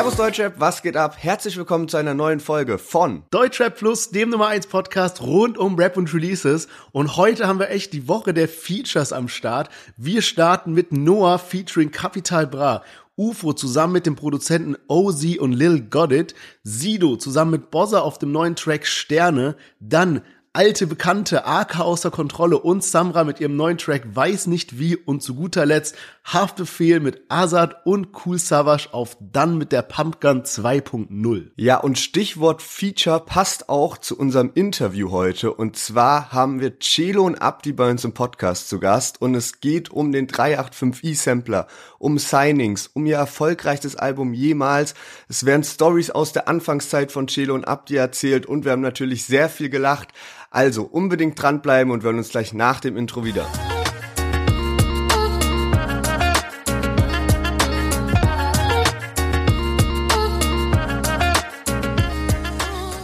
Servus Deutschrap, was geht ab? Herzlich willkommen zu einer neuen Folge von Deutschrap Plus, dem Nummer 1 Podcast rund um Rap und Releases. Und heute haben wir echt die Woche der Features am Start. Wir starten mit Noah featuring Capital Bra. UFO zusammen mit dem Produzenten OZ und Lil Goddard, Sido zusammen mit Bozza auf dem neuen Track Sterne, dann alte Bekannte AK außer Kontrolle und Samra mit ihrem neuen Track Weiß nicht wie und zu guter Letzt Haftbefehl mit Azad und Cool Savage auf dann mit der Pumpgun 2.0. Ja, und Stichwort Feature passt auch zu unserem Interview heute. Und zwar haben wir Celo und Abdi bei uns im Podcast zu Gast. Und es geht um den 385i Sampler, um Signings, um ihr erfolgreichstes Album jemals. Es werden Stories aus der Anfangszeit von Celo und Abdi erzählt. Und wir haben natürlich sehr viel gelacht. Also unbedingt dranbleiben und wir hören uns gleich nach dem Intro wieder.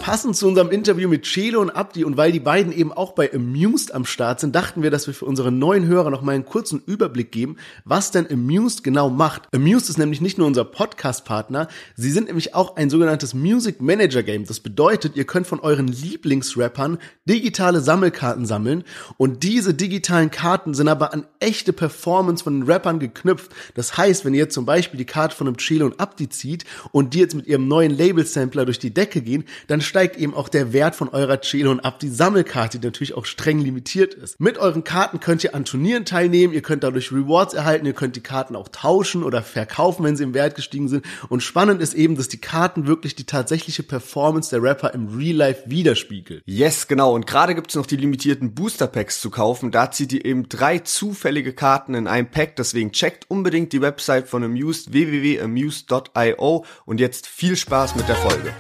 Passend zu unserem Interview mit Chelo und Abdi und weil die beiden eben auch bei Amused am Start sind, dachten wir, dass wir für unsere neuen Hörer noch mal einen kurzen Überblick geben, was denn Amused genau macht. Amused ist nämlich nicht nur unser Podcast-Partner, sie sind nämlich auch ein sogenanntes Music Manager Game. Das bedeutet, ihr könnt von euren Lieblingsrappern digitale Sammelkarten sammeln und diese digitalen Karten sind aber an echte Performance von den Rappern geknüpft. Das heißt, wenn ihr jetzt zum Beispiel die Karte von einem Chelo und Abdi zieht und die jetzt mit ihrem neuen Label-Sampler durch die Decke gehen, dann steigt eben auch der Wert von eurer Chelo und ab die Sammelkarte, die natürlich auch streng limitiert ist. Mit euren Karten könnt ihr an Turnieren teilnehmen, ihr könnt dadurch Rewards erhalten, ihr könnt die Karten auch tauschen oder verkaufen, wenn sie im Wert gestiegen sind. Und spannend ist eben, dass die Karten wirklich die tatsächliche Performance der Rapper im Real Life widerspiegeln. Yes, genau. Und gerade gibt es noch die limitierten Booster Packs zu kaufen. Da zieht ihr eben drei zufällige Karten in einem Pack. Deswegen checkt unbedingt die Website von Amused www.amused.io und jetzt viel Spaß mit der Folge.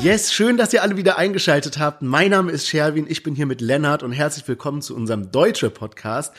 Yes, schön, dass ihr alle wieder eingeschaltet habt. Mein Name ist Sherwin, ich bin hier mit Lennart und herzlich willkommen zu unserem Deutsche Podcast.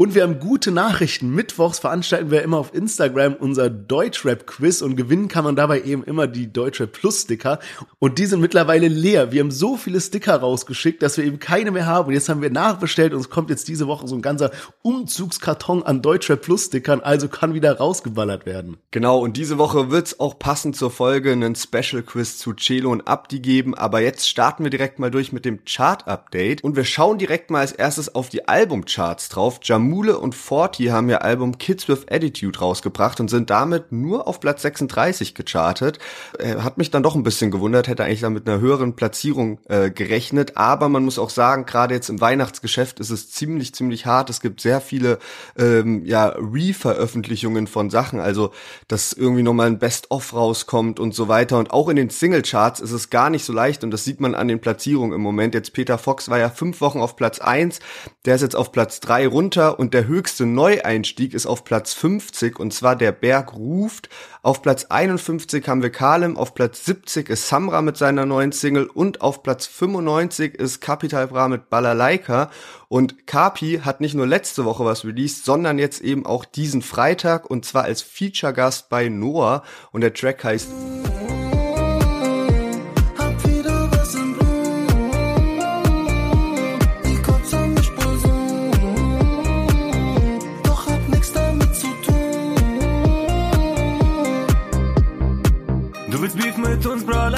Und wir haben gute Nachrichten. Mittwochs veranstalten wir immer auf Instagram unser Deutschrap-Quiz und gewinnen kann man dabei eben immer die Deutschrap Plus-Sticker. Und die sind mittlerweile leer. Wir haben so viele Sticker rausgeschickt, dass wir eben keine mehr haben. Und jetzt haben wir nachbestellt und es kommt jetzt diese Woche so ein ganzer Umzugskarton an Deutschrap Plus-Stickern, also kann wieder rausgeballert werden. Genau, und diese Woche wird's auch passend zur Folge einen Special-Quiz zu Celo und Abdi geben. Aber jetzt starten wir direkt mal durch mit dem Chart-Update. Und wir schauen direkt mal als erstes auf die Albumcharts drauf. Jam Mule und Forti haben ihr Album Kids with Attitude rausgebracht und sind damit nur auf Platz 36 gechartet. Äh, hat mich dann doch ein bisschen gewundert, hätte eigentlich da mit einer höheren Platzierung äh, gerechnet. Aber man muss auch sagen, gerade jetzt im Weihnachtsgeschäft ist es ziemlich, ziemlich hart. Es gibt sehr viele ähm, ja, Re-Veröffentlichungen von Sachen, also dass irgendwie nochmal ein Best-of rauskommt und so weiter. Und auch in den Singlecharts ist es gar nicht so leicht und das sieht man an den Platzierungen im Moment. Jetzt Peter Fox war ja fünf Wochen auf Platz eins, der ist jetzt auf Platz drei runter und der höchste Neueinstieg ist auf Platz 50 und zwar der Berg ruft. Auf Platz 51 haben wir Kalem, auf Platz 70 ist Samra mit seiner neuen Single und auf Platz 95 ist Capital Bra mit Balalaika und Kapi hat nicht nur letzte Woche was released, sondern jetzt eben auch diesen Freitag und zwar als Feature-Gast bei Noah und der Track heißt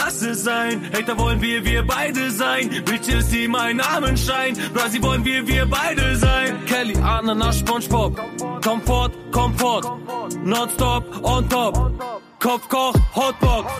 lass es sein. Hater wollen wir, wir beide sein. Bitches, die meinen Namen scheinen. Brasi wollen wir, wir beide sein. Kelly, Ananas, Spongebob. Komfort, Komfort. Nonstop, on top. Kopfkoch, Hotbox.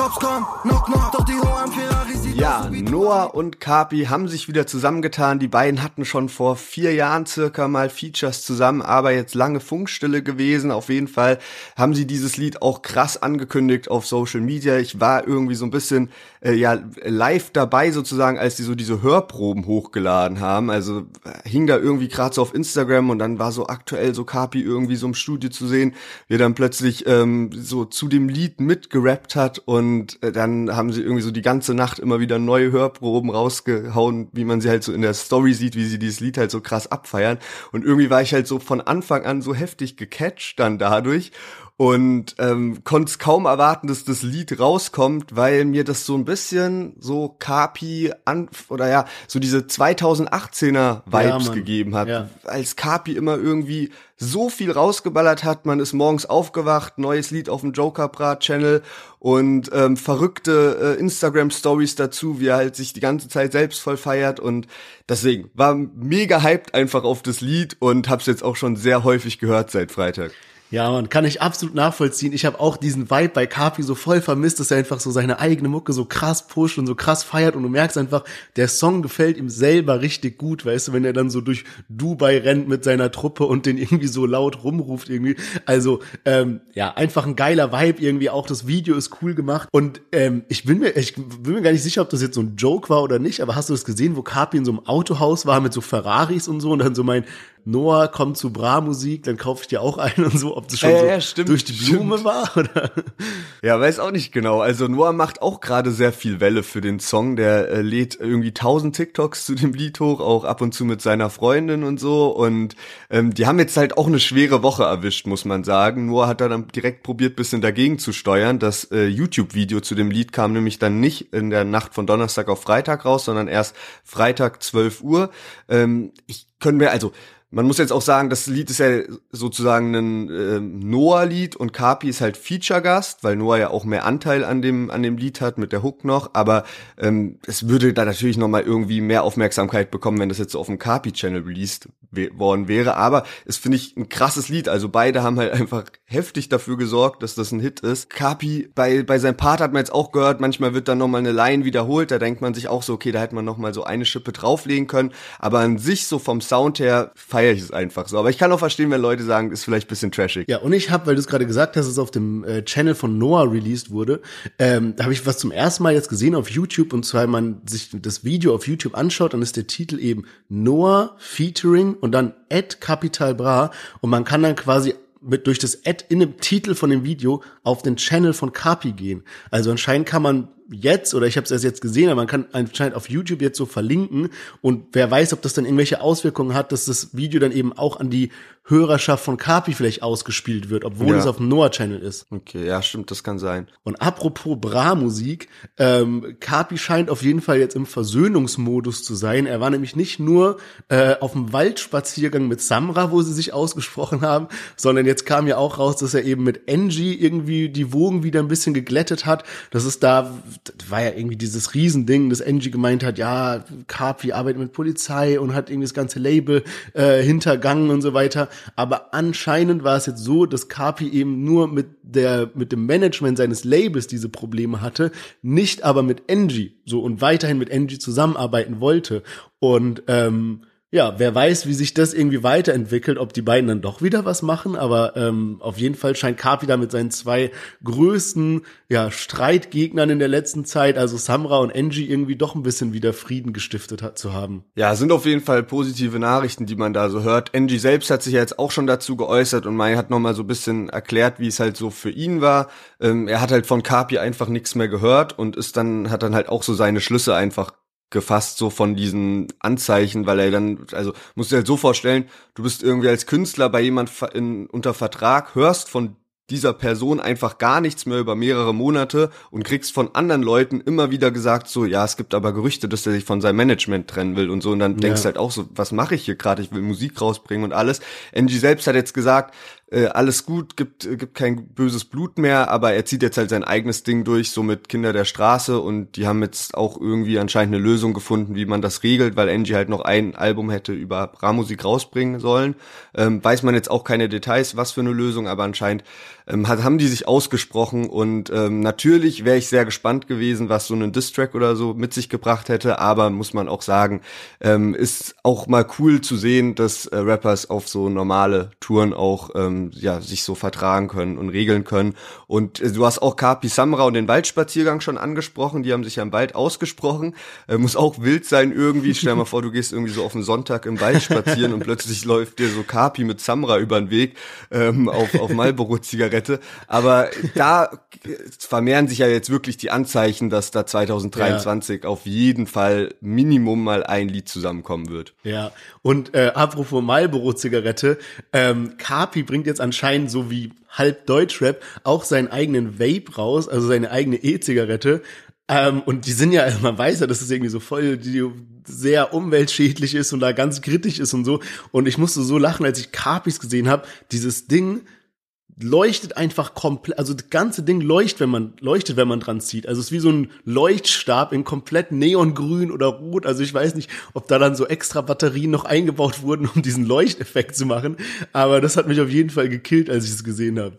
Cops kommen, knock, knock, doch die Ferrari Ja, Noah und Kapi haben sich wieder zusammengetan. Die beiden hatten schon vor vier Jahren circa mal Features zusammen, aber jetzt lange Funkstille gewesen. Auf jeden Fall haben sie dieses Lied auch krass angekündigt auf Social Media. Ich war irgendwie so ein bisschen äh, ja live dabei sozusagen, als die so diese Hörproben hochgeladen haben. Also äh, hing da irgendwie gerade so auf Instagram und dann war so aktuell so Kapi irgendwie so im Studio zu sehen, wie dann plötzlich ähm, so zu dem Lied mitgerappt hat und äh, dann haben sie irgendwie so die ganze Nacht immer wieder neue Hörproben rausgehauen, wie man sie halt so in der Story sieht, wie sie dieses Lied halt so krass abfeiern. Und irgendwie war ich halt so von Anfang an so heftig gecatcht dann dadurch. Und ähm, konnte es kaum erwarten, dass das Lied rauskommt, weil mir das so ein bisschen so Kapi an oder ja, so diese 2018er Vibes Ja, gegeben hat. Ja. Als Kapi immer irgendwie so viel rausgeballert hat, man ist morgens aufgewacht, neues Lied auf dem Joker Brat Channel und ähm, verrückte äh, Instagram Stories dazu, wie er halt sich die ganze Zeit selbst voll feiert und deswegen war mega hyped einfach auf das Lied und hab's jetzt auch schon sehr häufig gehört seit Freitag. Ja, man kann ich absolut nachvollziehen. Ich habe auch diesen Vibe bei Kapi so voll vermisst, dass er einfach so seine eigene Mucke so krass pusht und so krass feiert und du merkst einfach, der Song gefällt ihm selber richtig gut, weißt du, wenn er dann so durch Dubai rennt mit seiner Truppe und den irgendwie so laut rumruft irgendwie. Also ähm, ja, einfach ein geiler Vibe irgendwie. Auch das Video ist cool gemacht und ähm, ich bin mir, ich bin mir gar nicht sicher, ob das jetzt so ein Joke war oder nicht. Aber hast du das gesehen, wo Kapi in so einem Autohaus war mit so Ferraris und so und dann so mein Noah kommt zu Bra-Musik, dann kaufe ich dir auch einen und so, ob das schon Ja, so ja, stimmt, durch die Blume stimmt. war oder Ja, weiß auch nicht genau. Also Noah macht auch gerade sehr viel Welle für den Song. Der äh, lädt irgendwie tausend TikToks zu dem Lied hoch, auch ab und zu mit seiner Freundin und so. Und ähm, die haben jetzt halt auch eine schwere Woche erwischt, muss man sagen. Noah hat dann direkt probiert, bisschen dagegen zu steuern. Das äh, YouTube-Video zu dem Lied kam nämlich dann nicht in der Nacht von Donnerstag auf Freitag raus, sondern erst Freitag 12 Uhr. Ähm, ich können wir also man muss jetzt auch sagen, das Lied ist ja sozusagen ein ähm, Noah-Lied und Kapi ist halt Feature-Gast, weil Noah ja auch mehr Anteil an dem an dem Lied hat mit der Hook noch. Aber ähm, es würde da natürlich noch mal irgendwie mehr Aufmerksamkeit bekommen, wenn das jetzt so auf dem Kapi-Channel released worden wäre. Aber es finde ich ein krasses Lied. Also beide haben halt einfach heftig dafür gesorgt, dass das ein Hit ist. Kapi bei bei seinem Part hat man jetzt auch gehört. Manchmal wird dann noch mal eine Line wiederholt. Da denkt man sich auch so, okay, da hätte man noch mal so eine Schippe drauflegen können. Aber an sich so vom Sound her feiere ich es einfach so. Aber ich kann auch verstehen, wenn Leute sagen, ist vielleicht bisschen trashig. Ja, und ich habe, weil du es gerade gesagt hast, es auf dem äh, Channel von Noah released wurde, ähm, da habe ich was zum ersten Mal jetzt gesehen auf YouTube und zwar, wenn man sich das Video auf YouTube anschaut, dann ist der Titel eben Noah Featuring und dann Ad Capital Bra und man kann dann quasi mit durch das Ad in dem Titel von dem Video auf den Channel von Kapi gehen. Also anscheinend kann man jetzt, oder ich habe es erst jetzt gesehen, aber man kann anscheinend auf YouTube jetzt so verlinken und wer weiß, ob das dann irgendwelche Auswirkungen hat, dass das Video dann eben auch an die Hörerschaft von Kapi vielleicht ausgespielt wird, obwohl Ja. es auf dem Noah-Channel ist. Okay, ja, stimmt, das kann sein. Und apropos Bra-Musik, ähm, Kapi scheint auf jeden Fall jetzt im Versöhnungsmodus zu sein. Er war nämlich nicht nur äh, auf dem Waldspaziergang mit Samra, wo sie sich ausgesprochen haben, sondern jetzt kam ja auch raus, dass er eben mit Angie irgendwie die Wogen wieder ein bisschen geglättet hat. Das ist da, das war ja irgendwie dieses Riesending, dass Angie gemeint hat, ja, Kapi arbeitet mit Polizei und hat irgendwie das ganze Label äh, hintergangen und so weiter. Aber anscheinend war es jetzt so, dass Kapi eben nur mit der, mit dem Management seines Labels diese Probleme hatte, nicht aber mit Angie, so und weiterhin mit Angie zusammenarbeiten wollte. Und ähm, ja, wer weiß, wie sich das irgendwie weiterentwickelt, ob die beiden dann doch wieder was machen, aber ähm, auf jeden Fall scheint Kapi da mit seinen zwei größten ja, Streitgegnern in der letzten Zeit, also Samra und Angie, irgendwie doch ein bisschen wieder Frieden gestiftet hat, zu haben. Ja, sind auf jeden Fall positive Nachrichten, die man da so hört. Angie selbst hat sich ja jetzt auch schon dazu geäußert und Mai hat nochmal so ein bisschen erklärt, wie es halt so für ihn war. Ähm, er hat halt von Kapi einfach nichts mehr gehört und ist dann, hat dann halt auch so seine Schlüsse einfach gefasst, so von diesen Anzeichen, weil er dann, also musst du dir halt so vorstellen, du bist irgendwie als Künstler bei jemand in, unter Vertrag, hörst von dieser Person einfach gar nichts mehr über mehrere Monate und kriegst von anderen Leuten immer wieder gesagt, so, ja, es gibt aber Gerüchte, dass er sich von seinem Management trennen will und so. Und dann denkst du halt auch so, was mache ich hier gerade? Ich will Musik rausbringen und alles. Angie selbst hat jetzt gesagt, äh, alles gut, gibt, äh, gibt kein böses Blut mehr, aber er zieht jetzt halt sein eigenes Ding durch, so mit Kinder der Straße und die haben jetzt auch irgendwie anscheinend eine Lösung gefunden, wie man das regelt, weil Angie halt noch ein Album hätte über Bra-Musik rausbringen sollen. Ähm, weiß man jetzt auch keine Details, was für eine Lösung, aber anscheinend ähm, hat, haben die sich ausgesprochen und ähm, natürlich wäre ich sehr gespannt gewesen, was so ein Distrack oder so mit sich gebracht hätte, aber muss man auch sagen, ähm, ist auch mal cool zu sehen, dass äh, Rappers auf so normale Touren auch ähm, ja sich so vertragen können und regeln können. Und äh, du hast auch Kapi Samra und den Waldspaziergang schon angesprochen, die haben sich ja im Wald ausgesprochen, äh, muss auch wild sein irgendwie, stell dir mal vor, du gehst irgendwie so auf den Sonntag im Wald spazieren und plötzlich läuft dir so Kapi mit Samra über den Weg ähm, auf, auf Marlboro-Zigaretten E-Zigarette. Aber da vermehren sich ja jetzt wirklich die Anzeichen, dass da 2023 ja. auf jeden Fall Minimum mal ein Lied zusammenkommen wird. Ja, und äh, apropos Marlboro-Zigarette, ähm, Kapi bringt jetzt anscheinend so wie halb Deutschrap auch seinen eigenen Vape raus, also seine eigene E-Zigarette. Ähm, und die sind ja, man weiß ja, dass es irgendwie so voll die sehr umweltschädlich ist und da ganz kritisch ist und so. Und ich musste so lachen, als ich Capis gesehen habe. Dieses Ding leuchtet einfach komplett, also das ganze Ding leuchtet, wenn man leuchtet, wenn man dran zieht. Also es ist wie so ein Leuchtstab in komplett neongrün oder rot. Also ich weiß nicht, ob da dann so extra Batterien noch eingebaut wurden, um diesen Leuchteffekt zu machen. Aber das hat mich auf jeden Fall gekillt, als ich es gesehen habe.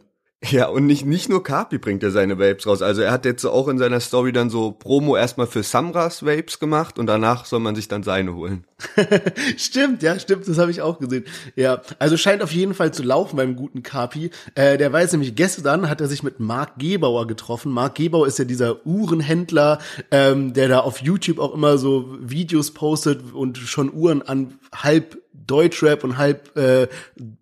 Ja, und nicht, nicht nur Kapi bringt er seine Vapes raus. Also er hat jetzt auch in seiner Story dann so Promo erstmal für Samras Vapes gemacht und danach soll man sich dann seine holen. stimmt, ja, stimmt, das habe ich auch gesehen. Ja, also scheint auf jeden Fall zu laufen beim guten Kapi. Äh, der weiß nämlich, gestern hat er sich mit Marc Gebauer getroffen. Marc Gebauer ist ja dieser Uhrenhändler, ähm, der da auf YouTube auch immer so Videos postet und schon Uhren an halb Deutschrap und halb äh,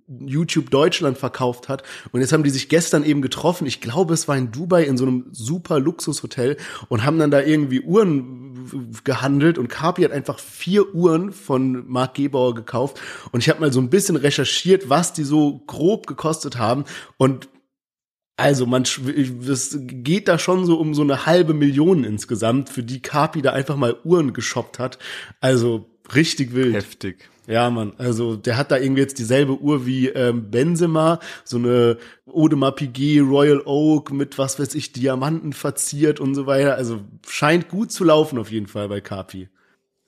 YouTube Deutschland verkauft hat. Und jetzt haben die sich gestern eben getroffen. Ich glaube, es war in Dubai in so einem super Luxushotel und haben dann da irgendwie Uhren gehandelt und Carpi hat einfach vier Uhren von Marc Gebauer gekauft. Und ich habe mal so ein bisschen recherchiert, was die so grob gekostet haben und also man, es geht da schon so um so eine halbe Million insgesamt, für die Carpi da einfach mal Uhren geshoppt hat. Also richtig wild. Heftig. Ja, Mann, also der hat da irgendwie jetzt dieselbe Uhr wie ähm, Benzema, so eine Audemars Piguet Royal Oak mit was weiß ich Diamanten verziert und so weiter. Also scheint gut zu laufen auf jeden Fall bei Capi.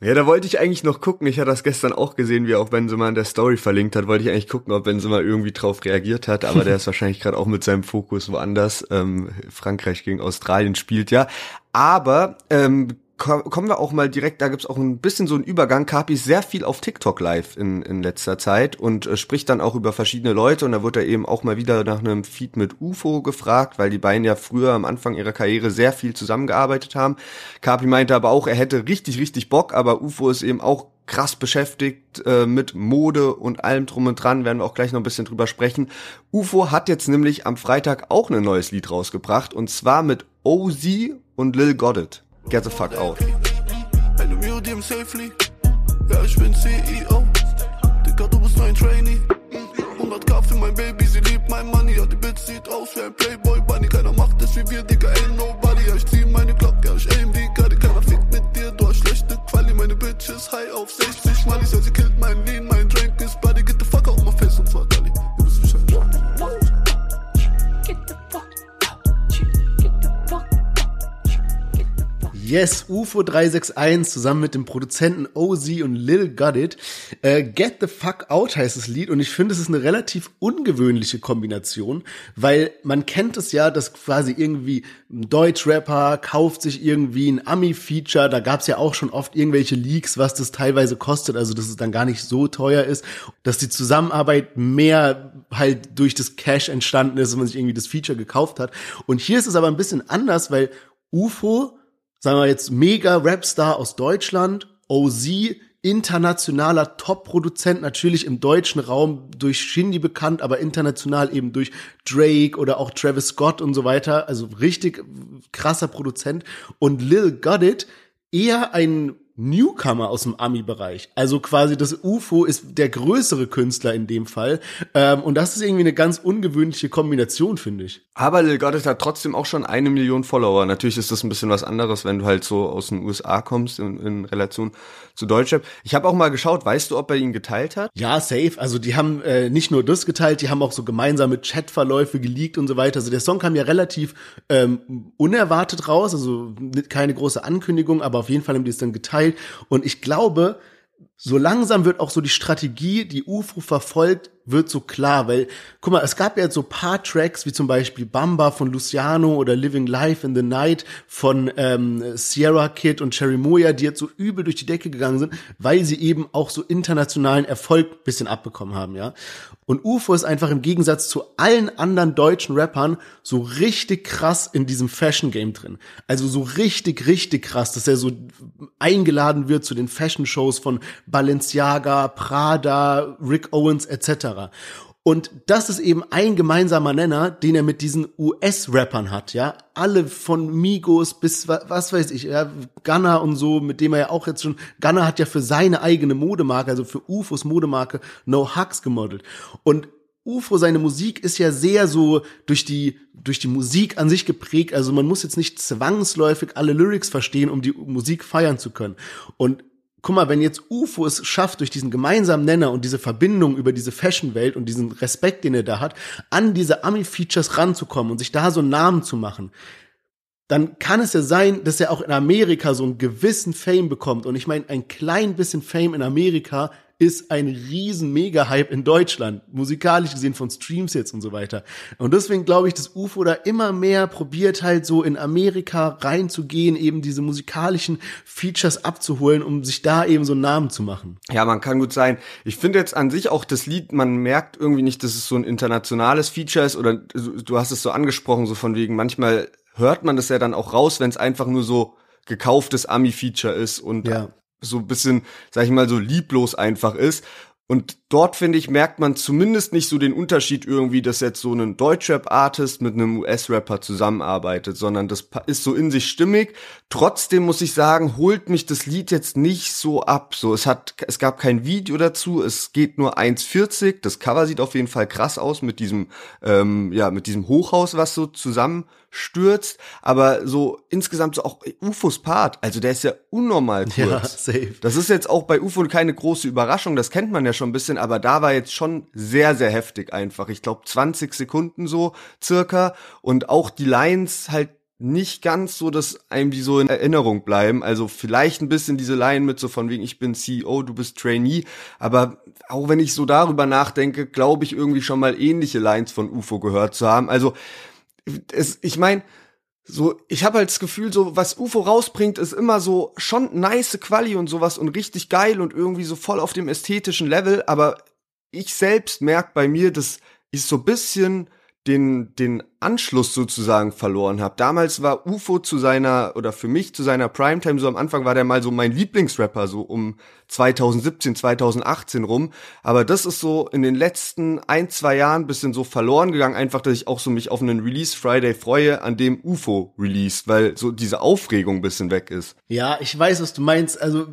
Ja, da wollte ich eigentlich noch gucken. Ich hatte das gestern auch gesehen, wie auch Benzema in der Story verlinkt hat. Wollte ich eigentlich gucken, ob Benzema irgendwie drauf reagiert hat. Aber der ist wahrscheinlich gerade auch mit seinem Fokus woanders. Ähm, Frankreich gegen Australien spielt ja. Aber ähm, kommen wir auch mal direkt, da gibt's auch ein bisschen so einen Übergang. Kapi ist sehr viel auf TikTok live in, in letzter Zeit und äh, spricht dann auch über verschiedene Leute und da wird er eben auch mal wieder nach einem Feed mit UFO gefragt, weil die beiden ja früher am Anfang ihrer Karriere sehr viel zusammengearbeitet haben. Kapi meinte aber auch, er hätte richtig, richtig Bock, aber UFO ist eben auch krass beschäftigt äh, mit Mode und allem drum und dran, werden wir auch gleich noch ein bisschen drüber sprechen. UFO hat jetzt nämlich am Freitag auch ein neues Lied rausgebracht und zwar mit OZ und Lil Goddard. Get the fuck out. Ja, ich bin CEO. Digga, du bist ein Trainee. 100k für mein Baby, sie liebt mein Money. Ja, die Bitch sieht aus wie ein Playboy Bunny. Keiner macht es wie wir, Digga, ain't nobody. Yes, UFO 361 zusammen mit dem Produzenten OZ und Lil Got It. Äh, Get the Fuck Out heißt das Lied und ich finde, es ist eine relativ ungewöhnliche Kombination, weil man kennt es ja, dass quasi irgendwie ein Deutschrapper kauft sich irgendwie ein Ami-Feature, da gab es ja auch schon oft irgendwelche Leaks, was das teilweise kostet, also dass es dann gar nicht so teuer ist, dass die Zusammenarbeit mehr halt durch das Cash entstanden ist, wenn man sich irgendwie das Feature gekauft hat. Und hier ist es aber ein bisschen anders, weil UFO sagen wir jetzt mega Rapstar aus Deutschland, OZ, internationaler Top-Produzent, natürlich im deutschen Raum durch Shindy bekannt, aber international eben durch Drake oder auch Travis Scott und so weiter. Also richtig krasser Produzent. Und Lil Goddard eher ein Newcomer aus dem Ami-Bereich. Also quasi das UFO ist der größere Künstler in dem Fall. Ähm, und das ist irgendwie eine ganz ungewöhnliche Kombination, finde ich. Aber Lil Goddard hat trotzdem auch schon eine Million Follower. Natürlich ist das ein bisschen was anderes, wenn du halt so aus den USA kommst in, in Relation zu Deutschrap. Ich habe auch mal geschaut, weißt du, ob er ihn geteilt hat? Ja, safe. Also die haben äh, nicht nur das geteilt, die haben auch so gemeinsame Chatverläufe geleakt und so weiter. Also der Song kam ja relativ ähm, unerwartet raus, also keine große Ankündigung, aber auf jeden Fall haben die es dann geteilt. Und ich glaube, so langsam wird auch so die Strategie, die UFO verfolgt, wird so klar, weil, guck mal, es gab ja so paar Tracks, wie zum Beispiel Bamba von Luciano oder Living Life in the Night von ähm, Sierra Kid und Cherry Moya, die jetzt so übel durch die Decke gegangen sind, weil sie eben auch so internationalen Erfolg bisschen abbekommen haben, ja. Und UFO ist einfach im Gegensatz zu allen anderen deutschen Rappern so richtig krass in diesem Fashion Game drin. Also so richtig, richtig krass, dass er so eingeladen wird zu den Fashion Shows von Balenciaga, Prada, Rick Owens etc. Und das ist eben ein gemeinsamer Nenner, den er mit diesen US-Rappern hat, ja. Alle von Migos bis, was weiß ich, ja, Gunner und so, mit dem er ja auch jetzt schon, Gunner hat ja für seine eigene Modemarke, also für UFOs Modemarke, No Hugs gemodelt. Und UFO, seine Musik ist ja sehr so durch die, durch die Musik an sich geprägt. Also man muss jetzt nicht zwangsläufig alle Lyrics verstehen, um die Musik feiern zu können. Und guck mal, wenn jetzt UFO es schafft, durch diesen gemeinsamen Nenner und diese Verbindung über diese Fashion-Welt und diesen Respekt, den er da hat, an diese Ami-Features ranzukommen und sich da so einen Namen zu machen, dann kann es ja sein, dass er auch in Amerika so einen gewissen Fame bekommt. Und ich meine, ein klein bisschen Fame in Amerika ist ein riesen Mega-Hype in Deutschland, musikalisch gesehen von Streams jetzt und so weiter. Und deswegen glaube ich, dass UFO da immer mehr probiert halt so in Amerika reinzugehen, eben diese musikalischen Features abzuholen, um sich da eben so einen Namen zu machen. Ja, man kann gut sein. Ich finde jetzt an sich auch das Lied, man merkt irgendwie nicht, dass es so ein internationales Feature ist oder du hast es so angesprochen, so von wegen, manchmal hört man das ja dann auch raus, wenn es einfach nur so gekauftes Ami-Feature ist und ja so ein bisschen, sag ich mal, so lieblos einfach ist. Und dort, finde ich, merkt man zumindest nicht so den Unterschied irgendwie, dass jetzt so ein Deutschrap-Artist mit einem US-Rapper zusammenarbeitet, sondern das ist so in sich stimmig. Trotzdem muss ich sagen, holt mich das Lied jetzt nicht so ab. So, es hat, es gab kein Video dazu, es geht nur 1,40. Das Cover sieht auf jeden Fall krass aus mit diesem, ähm, ja, mit diesem Hochhaus, was so zusammen stürzt, aber so insgesamt so auch UFOs Part, also der ist ja unnormal kurz. Ja, safe. Das ist jetzt auch bei UFO keine große Überraschung, das kennt man ja schon ein bisschen, aber da war jetzt schon sehr, sehr heftig einfach. Ich glaube 20 Sekunden so circa und auch die Lines halt nicht ganz so, dass einem die so in Erinnerung bleiben. Also vielleicht ein bisschen diese Line mit so von wegen, ich bin CEO, du bist Trainee. Aber auch wenn ich so darüber nachdenke, glaube ich irgendwie schon mal ähnliche Lines von UFO gehört zu haben. Also es, ich meine, so, ich habe halt das Gefühl, so, was UFO rausbringt, ist immer so schon nice Quali und sowas und richtig geil und irgendwie so voll auf dem ästhetischen Level, aber ich selbst merk bei mir, dass ich so bisschen den, den Anschluss sozusagen verloren habe. Damals war UFO zu seiner, oder für mich zu seiner Primetime, so am Anfang war der mal so mein Lieblingsrapper, so um 2017, 2018 rum. Aber das ist so in den letzten ein, zwei Jahren bisschen so verloren gegangen, einfach, dass ich auch so mich auf einen Release Friday freue, an dem UFO released, weil so diese Aufregung bisschen weg ist. Ja, ich weiß, was du meinst. Also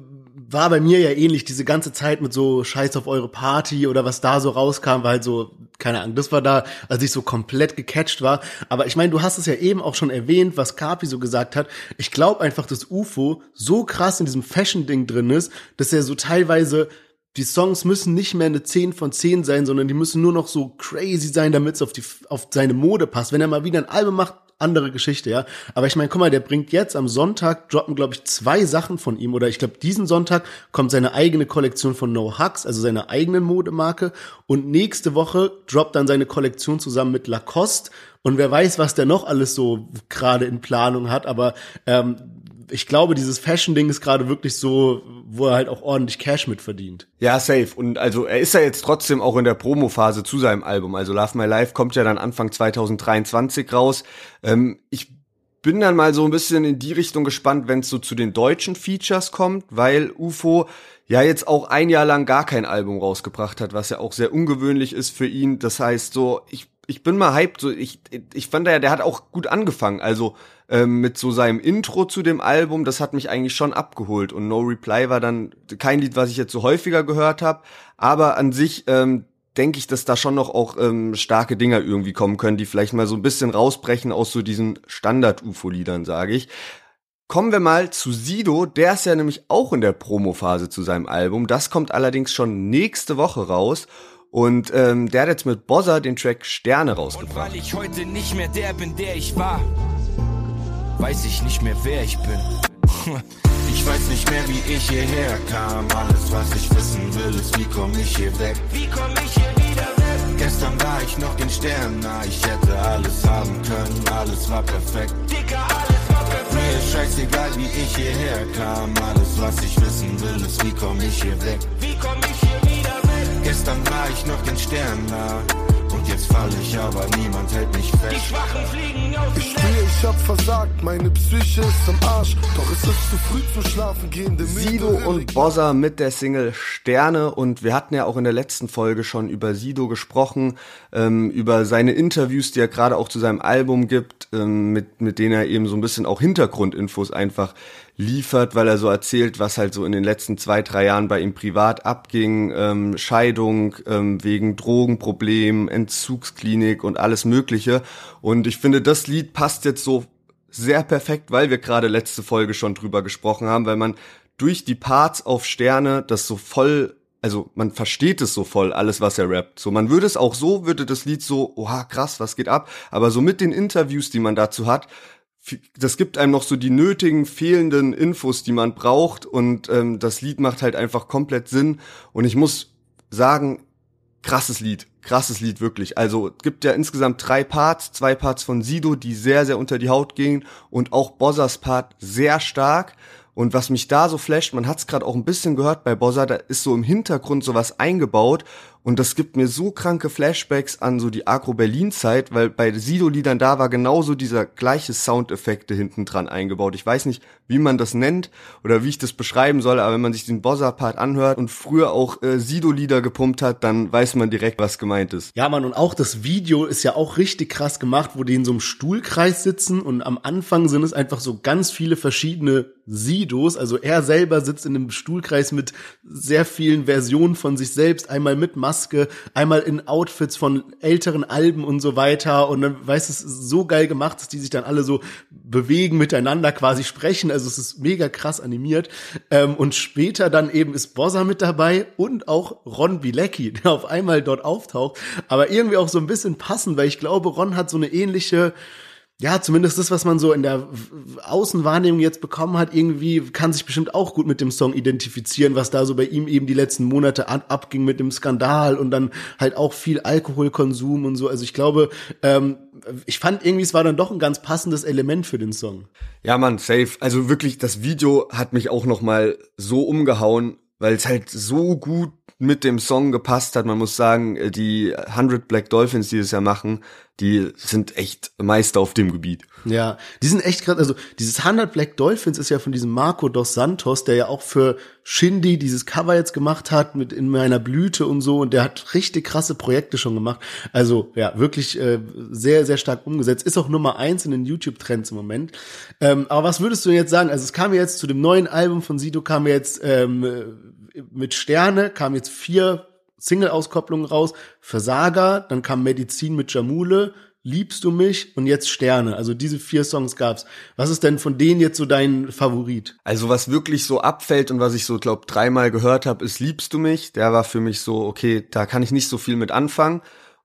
war bei mir ja ähnlich, diese ganze Zeit mit so Scheiß auf eure Party oder was da so rauskam, war halt so, keine Ahnung, das war da, als ich so komplett gecatcht war. Aber ich meine, du hast es ja eben auch schon erwähnt, was Kapi so gesagt hat. Ich glaube einfach, dass UFO so krass in diesem Fashion-Ding drin ist, dass er so teilweise die Songs müssen nicht mehr eine 10 von 10 sein, sondern die müssen nur noch so crazy sein, damit es auf, auf seine Mode passt. Wenn er mal wieder ein Album macht, andere Geschichte, ja. Aber ich meine, guck mal, der bringt jetzt am Sonntag, droppen, glaube ich, zwei Sachen von ihm. Oder ich glaube, diesen Sonntag kommt seine eigene Kollektion von No Hugs, also seine eigenen Modemarke. Und nächste Woche droppt dann seine Kollektion zusammen mit Lacoste. Und wer weiß, was der noch alles so gerade in Planung hat. Aber ähm, ich glaube, dieses Fashion-Ding ist gerade wirklich so, wo er halt auch ordentlich Cash mit verdient. Ja, safe. Und also er ist ja jetzt trotzdem auch in der Promo-Phase zu seinem Album. Also Love My Life kommt ja dann Anfang 2023 raus. Ähm, ich bin dann mal so ein bisschen in die Richtung gespannt, wenn es so zu den deutschen Features kommt, weil UFO ja jetzt auch ein Jahr lang gar kein Album rausgebracht hat, was ja auch sehr ungewöhnlich ist für ihn. Das heißt so, ich ich bin mal hyped. So, ich, ich fand ja, der hat auch gut angefangen. Also ähm, mit so seinem Intro zu dem Album, das hat mich eigentlich schon abgeholt. Und No Reply war dann kein Lied, was ich jetzt so häufiger gehört habe. Aber an sich ähm, denke ich, dass da schon noch auch ähm, starke Dinger irgendwie kommen können, die vielleicht mal so ein bisschen rausbrechen aus so diesen Standard-UFO-Liedern, sage ich. Kommen wir mal zu Sido, der ist ja nämlich auch in der Promophase zu seinem Album. Das kommt allerdings schon nächste Woche raus. Und ähm, der hat jetzt mit Bozza den Track Sterne rausgebracht. Und weil ich heute nicht mehr der bin, der ich war, weiß ich nicht mehr, wer ich bin. Ich weiß nicht mehr, wie ich hierher kam. Alles, was ich wissen will, ist, wie komm ich hier weg? Wie komm ich hier wieder weg? Gestern war ich noch den Sternen nah. Ich hätte alles haben können, alles war perfekt. Dicker, alles war perfekt. Mir ist scheißegal, wie ich hierher kam. Alles, was ich wissen will, ist, wie komm ich hier weg? Wie komm ich hier wieder weg? Gestern war ich noch den Sternen nah. Jetzt fall ich, aber niemand hält mich fest. Die Schwachen fliegen aus Ich spür, ich ich hab versagt, meine Psyche ist am Arsch. Doch es ist zu früh zum Schlafen gehen. Sido und Bozza mit der Single Sterne und wir hatten ja auch in der letzten Folge schon über Sido gesprochen, ähm, über seine Interviews, die er gerade auch zu seinem Album gibt, ähm, mit, mit denen er eben so ein bisschen auch Hintergrundinfos einfach liefert, weil er so erzählt, was halt so in den letzten zwei, drei Jahren bei ihm privat abging, ähm, Scheidung ähm, wegen Drogenproblemen, Entzugsklinik und alles Mögliche. Und ich finde, das Lied passt jetzt so sehr perfekt, weil wir gerade letzte Folge schon drüber gesprochen haben, weil man durch die Parts auf Sterne das so voll also man versteht es so voll, alles, was er rappt. So, man würde es auch so, würde das Lied so, oha, krass, was geht ab? Aber so mit den Interviews, die man dazu hat, das gibt einem noch so die nötigen fehlenden Infos, die man braucht und ähm, das Lied macht halt einfach komplett Sinn und ich muss sagen, krasses Lied, krasses Lied wirklich. Also gibt ja insgesamt drei Parts, zwei Parts von Sido, die sehr sehr unter die Haut gehen und auch Bossas Part sehr stark. Und was mich da so flasht, man hat es gerade auch ein bisschen gehört bei Bossa, da ist so im Hintergrund sowas eingebaut und das gibt mir so kranke Flashbacks an so die Agro-Berlin-Zeit, weil bei Sido-Liedern da war genauso dieser gleiche Soundeffekte hinten dran eingebaut. Ich weiß nicht, wie man das nennt oder wie ich das beschreiben soll, aber wenn man sich den Bossa-Part anhört und früher auch äh, Sido-Lieder gepumpt hat, dann weiß man direkt, was gemeint ist. Ja, man, und auch das Video ist ja auch richtig krass gemacht, wo die in so einem Stuhlkreis sitzen und am Anfang sind es einfach so ganz viele verschiedene Sidos. Also er selber sitzt in einem Stuhlkreis mit sehr vielen Versionen von sich selbst, einmal mit Maske einmal in Outfits von älteren Alben und so weiter. Und dann weiß es so geil gemacht, dass die sich dann alle so bewegen, miteinander quasi sprechen. Also es ist mega krass animiert. Ähm, und später dann eben ist Bossa mit dabei und auch Ron Bilecki, der auf einmal dort auftaucht. Aber irgendwie auch so ein bisschen passend, weil ich glaube, Ron hat so eine ähnliche ja, zumindest das, was man so in der Außenwahrnehmung jetzt bekommen hat, irgendwie kann sich bestimmt auch gut mit dem Song identifizieren, was da so bei ihm eben die letzten Monate abging mit dem Skandal und dann halt auch viel Alkoholkonsum und so. Also ich glaube, ähm, ich fand irgendwie, es war dann doch ein ganz passendes Element für den Song. Ja, man, safe. Also wirklich, das Video hat mich auch noch mal so umgehauen, weil es halt so gut mit dem Song gepasst hat. Man muss sagen, äh, die 100 Black Dolphins, die das ja machen, die sind echt Meister auf dem Gebiet. Ja, die sind echt gerade, also dieses 100 Black Dolphins ist ja von diesem Marco dos Santos, der ja auch für Shindy dieses Cover jetzt gemacht hat mit in meiner Blüte und so und der hat richtig krasse Projekte schon gemacht. Also ja, wirklich äh, sehr, sehr stark umgesetzt. Ist auch Nummer eins in den YouTube-Trends im Moment. Ähm, aber was würdest du jetzt sagen? Also es kam jetzt zu dem neuen Album von Sido, kam jetzt ähm, mit Sterne, kam jetzt vier Single-Auskopplungen raus, Versager, dann kam Medizin mit Jamule, Liebst du mich und jetzt Sterne. Also diese vier Songs gab's. Was ist denn von denen jetzt so dein Favorit? Also was wirklich so abfällt und was ich so glaub dreimal gehört habe, ist Liebst du mich. Der war für mich so okay, da kann ich nicht so viel mit anfangen.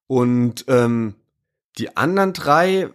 Und ähm, die anderen drei,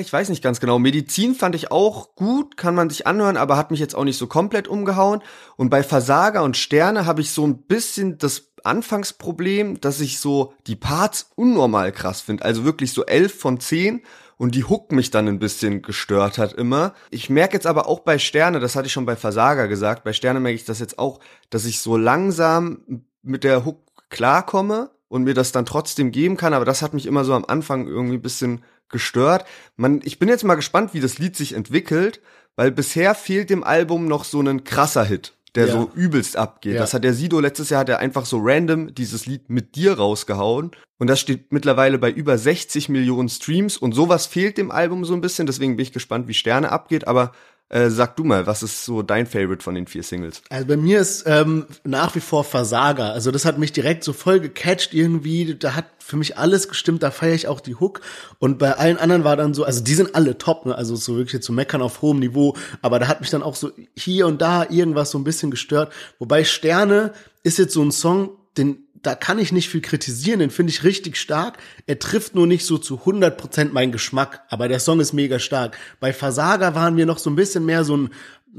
ich weiß nicht ganz genau. Medizin fand ich auch gut, kann man sich anhören, aber hat mich jetzt auch nicht so komplett umgehauen. Und bei Versager und Sterne habe ich so ein bisschen das Anfangsproblem, dass ich so die Parts unnormal krass finde. Also wirklich so elf von zehn und die Hook mich dann ein bisschen gestört hat immer. Ich merke jetzt aber auch bei Sterne, das hatte ich schon bei Versager gesagt, bei Sterne merke ich das jetzt auch, dass ich so langsam mit der Hook klarkomme und mir das dann trotzdem geben kann, aber das hat mich immer so am Anfang irgendwie ein bisschen gestört. Man, ich bin jetzt mal gespannt, wie das Lied sich entwickelt, weil bisher fehlt dem Album noch so ein krasser Hit, der ja. so übelst abgeht. Ja. Das hat der Sido letztes Jahr, hat er einfach so random dieses Lied mit dir rausgehauen und das steht mittlerweile bei über 60 Millionen Streams und sowas fehlt dem Album so ein bisschen, deswegen bin ich gespannt, wie Sterne abgeht, aber äh, sag du mal, was ist so dein Favorite von den vier Singles? Also bei mir ist ähm, nach wie vor Versager. Also das hat mich direkt so voll gecatcht irgendwie. Da hat für mich alles gestimmt. Da feiere ich auch die Hook. Und bei allen anderen war dann so, also die sind alle top, ne? Also so wirklich zu meckern auf hohem Niveau. Aber da hat mich dann auch so hier und da irgendwas so ein bisschen gestört. Wobei Sterne ist jetzt so ein Song, den da kann ich nicht viel kritisieren, den finde ich richtig stark. Er trifft nur nicht so zu 100 Prozent meinen Geschmack, aber der Song ist mega stark. Bei Versager waren wir noch so ein bisschen mehr so ein,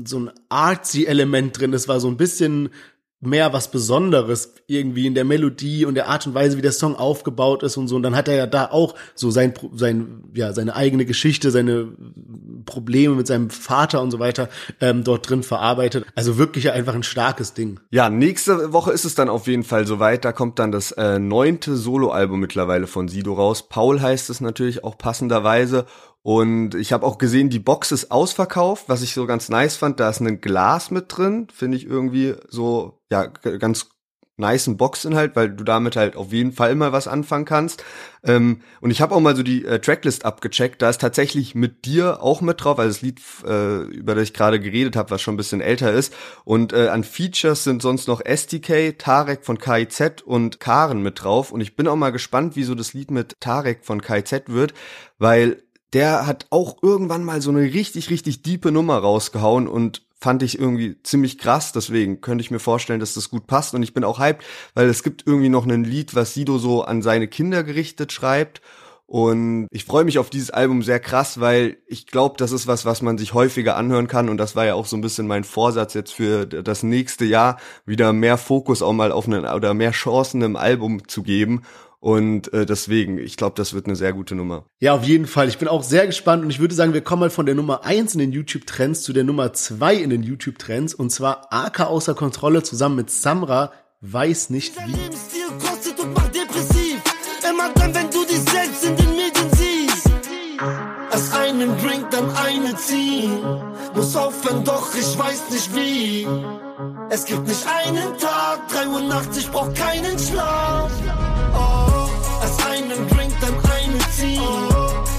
so ein artsy Element drin. Es war so ein bisschen mehr was Besonderes irgendwie in der Melodie und der Art und Weise, wie der Song aufgebaut ist und so. Und dann hat er ja da auch so sein, sein, ja, seine eigene Geschichte, seine Probleme mit seinem Vater und so weiter ähm, dort drin verarbeitet. Also wirklich einfach ein starkes Ding. Ja, nächste Woche ist es dann auf jeden Fall soweit. Da kommt dann das äh, neunte Soloalbum mittlerweile von Sido raus. Paul heißt es natürlich auch passenderweise. Und ich habe auch gesehen, die Box ist ausverkauft, was ich so ganz nice fand. Da ist ein Glas mit drin, finde ich irgendwie so, ja, ganz niceen Boxinhalt, weil du damit halt auf jeden Fall mal was anfangen kannst. Ähm, und ich habe auch mal so die äh, Tracklist abgecheckt. Da ist tatsächlich mit dir auch mit drauf, also das Lied, äh, über das ich gerade geredet habe, was schon ein bisschen älter ist. Und äh, an Features sind sonst noch STK, Tarek von KIZ und Karen mit drauf. Und ich bin auch mal gespannt, wie so das Lied mit Tarek von KIZ wird, weil der hat auch irgendwann mal so eine richtig, richtig diepe Nummer rausgehauen und fand ich irgendwie ziemlich krass, deswegen könnte ich mir vorstellen, dass das gut passt. Und ich bin auch hyped, weil es gibt irgendwie noch ein Lied, was Sido so an seine Kinder gerichtet schreibt. Und ich freue mich auf dieses Album sehr krass, weil ich glaube, das ist was, was man sich häufiger anhören kann. Und das war ja auch so ein bisschen mein Vorsatz jetzt für das nächste Jahr, wieder mehr Fokus auch mal auf einen oder mehr Chancen im Album zu geben und äh, deswegen, ich glaube, das wird eine sehr gute Nummer. Ja, auf jeden Fall. Ich bin auch sehr gespannt und ich würde sagen, wir kommen mal von der Nummer eins in den YouTube-Trends zu der Nummer zwei in den YouTube-Trends. Und zwar AK außer Kontrolle zusammen mit Samra, weiß nicht wie. Lebensstil kostet und macht depressiv. Immer dann, wenn du dich selbst in den Medien siehst. Erst einen Drink, dann eine ziehen. Muss aufhören, doch ich weiß nicht wie. Es gibt nicht einen Tag, 3 Uhr nachts, ich brauch keinen Schlaf. Ziehen.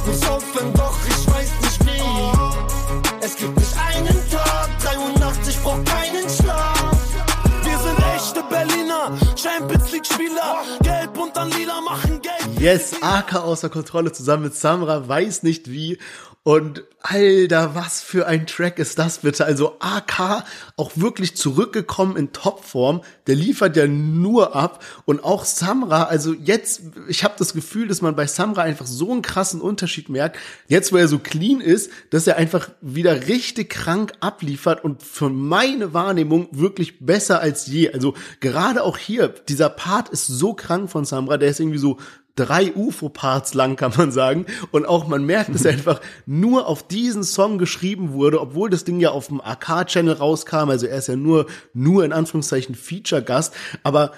Muss aufhören, doch ich weiß nicht wie. Es gibt nicht einen Tag, 83, brauch keinen Schlaf. Wir sind echte Berliner, Champions League Spieler. Gelb und dann lila machen Geld. Yes, AK außer Kontrolle zusammen mit Samra, weiß nicht wie. Und Alter, was für ein Track ist das bitte? Also AK auch wirklich zurückgekommen in Topform. Der liefert ja nur ab. Und auch Samra, also jetzt, ich habe das Gefühl, dass man bei Samra einfach so einen krassen Unterschied merkt. Jetzt, wo er so clean ist, dass er einfach wieder richtig krank abliefert und für meine Wahrnehmung wirklich besser als je. Also gerade auch hier, dieser Part ist so krank von Samra, der ist irgendwie so drei UFO-Parts lang, kann man sagen. Und auch man merkt, dass einfach nur auf diesen Song geschrieben wurde, obwohl das Ding ja auf dem AK-Channel rauskam. Also er ist ja nur, nur in Anführungszeichen Feature-Gast. Aber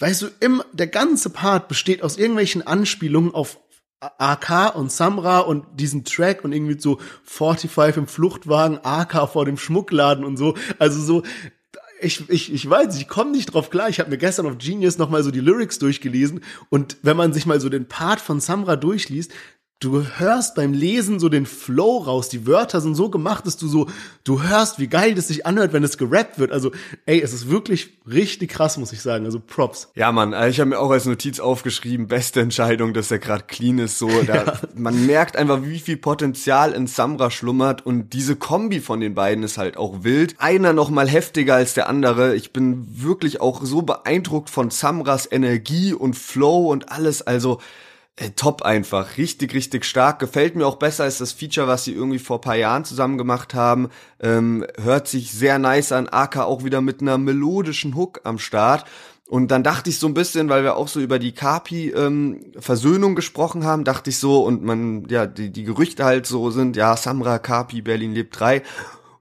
weißt du, im, der ganze Part besteht aus irgendwelchen Anspielungen auf AK und Samra und diesen Track und irgendwie so 45 im Fluchtwagen, AK vor dem Schmuckladen und so. Also so, ich, ich, ich weiß, ich komme nicht drauf klar. Ich habe mir gestern auf Genius noch mal so die Lyrics durchgelesen und wenn man sich mal so den Part von Samra durchliest, du hörst beim Lesen so den Flow raus. Die Wörter sind so gemacht, dass du so, du hörst, wie geil das sich anhört, wenn es gerappt wird. Also, ey, es ist wirklich richtig krass, muss ich sagen. Also Props. Ja, Mann, ich habe mir auch als Notiz aufgeschrieben, beste Entscheidung, dass er gerade clean ist. So, da, ja. man merkt einfach, wie viel Potenzial in Samra schlummert und diese Kombi von den beiden ist halt auch wild. Einer noch mal heftiger als der andere. Ich bin wirklich auch so beeindruckt von Samras Energie und Flow und alles. Also äh, top einfach. Richtig, richtig stark. Gefällt mir auch besser als das Feature, was sie irgendwie vor paar Jahren zusammen gemacht haben. Ähm, hört sich sehr nice an. AK auch wieder mit einer melodischen Hook am Start. Und dann dachte ich so ein bisschen, weil wir auch so über die Kapi-Versöhnung ähm, gesprochen haben, dachte ich so, und man, ja, die, die Gerüchte halt so sind, ja, Samra, Kapi, Berlin lebt drei.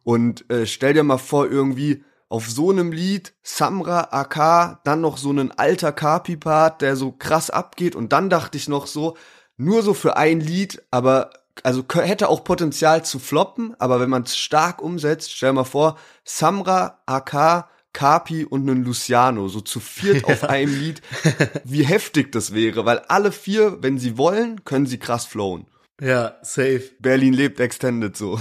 Und äh, stell dir mal vor, irgendwie auf so einem Lied Samra AK, dann noch so einen alter Kapi-Part, der so krass abgeht und dann dachte ich noch so, nur so für ein Lied, aber also hätte auch Potenzial zu floppen, aber wenn man es stark umsetzt, stell mal vor, Samra, AK, Kapi und einen Luciano, so zu viert auf einem Lied, wie heftig das wäre, weil alle vier, wenn sie wollen, können sie krass flowen. Ja, safe. Berlin lebt extended so.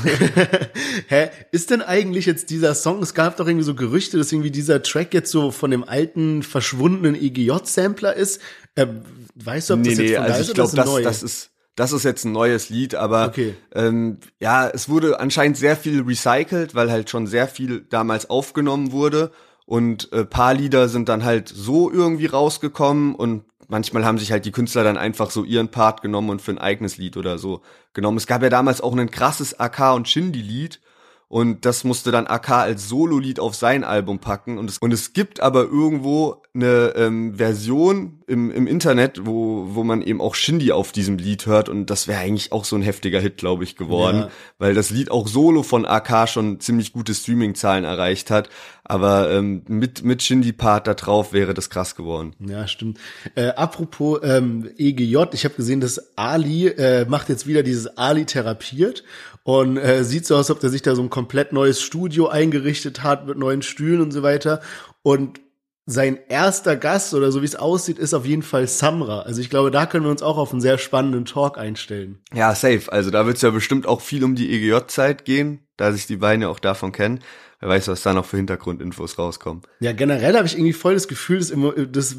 Hä? Ist denn eigentlich jetzt dieser Song, es gab doch irgendwie so Gerüchte, dass irgendwie dieser Track jetzt so von dem alten, verschwundenen EGJ-Sampler ist. Äh, weißt du, ob nee, das jetzt nee, von also ich glaube, das, das ist, das ist jetzt ein neues Lied, aber okay. ähm, ja, es wurde anscheinend sehr viel recycelt, weil halt schon sehr viel damals aufgenommen wurde. Und äh, paar Lieder sind dann halt so irgendwie rausgekommen und manchmal haben sich halt die Künstler dann einfach so ihren Part genommen und für ein eigenes Lied oder so genommen. Es gab ja damals auch ein krasses AK und Shindy Lied und das musste dann AK als Solo-Lied auf sein Album packen und es, und es gibt aber irgendwo eine ähm, Version im, im Internet, wo, wo man eben auch Shindy auf diesem Lied hört und das wäre eigentlich auch so ein heftiger Hit, glaube ich, geworden, ja. weil das Lied auch Solo von AK schon ziemlich gute Streaming-Zahlen erreicht hat, aber ähm, mit, mit Shindy-Part da drauf wäre das krass geworden. Ja, stimmt. Äh, apropos ähm, EGJ, ich habe gesehen, dass Ali äh, macht jetzt wieder dieses Ali therapiert und äh, sieht so aus, als ob der sich da so ein komplett neues Studio eingerichtet hat mit neuen Stühlen und so weiter. Und sein erster Gast oder so wie es aussieht, ist auf jeden Fall Samra. Also ich glaube, da können wir uns auch auf einen sehr spannenden Talk einstellen. Ja, safe. Also da wird es ja bestimmt auch viel um die EGJ-Zeit gehen, da sich die beiden ja auch davon kennen. Wer weiß, was da noch für Hintergrundinfos rauskommen. Ja, generell habe ich irgendwie voll das Gefühl, dass immer, dass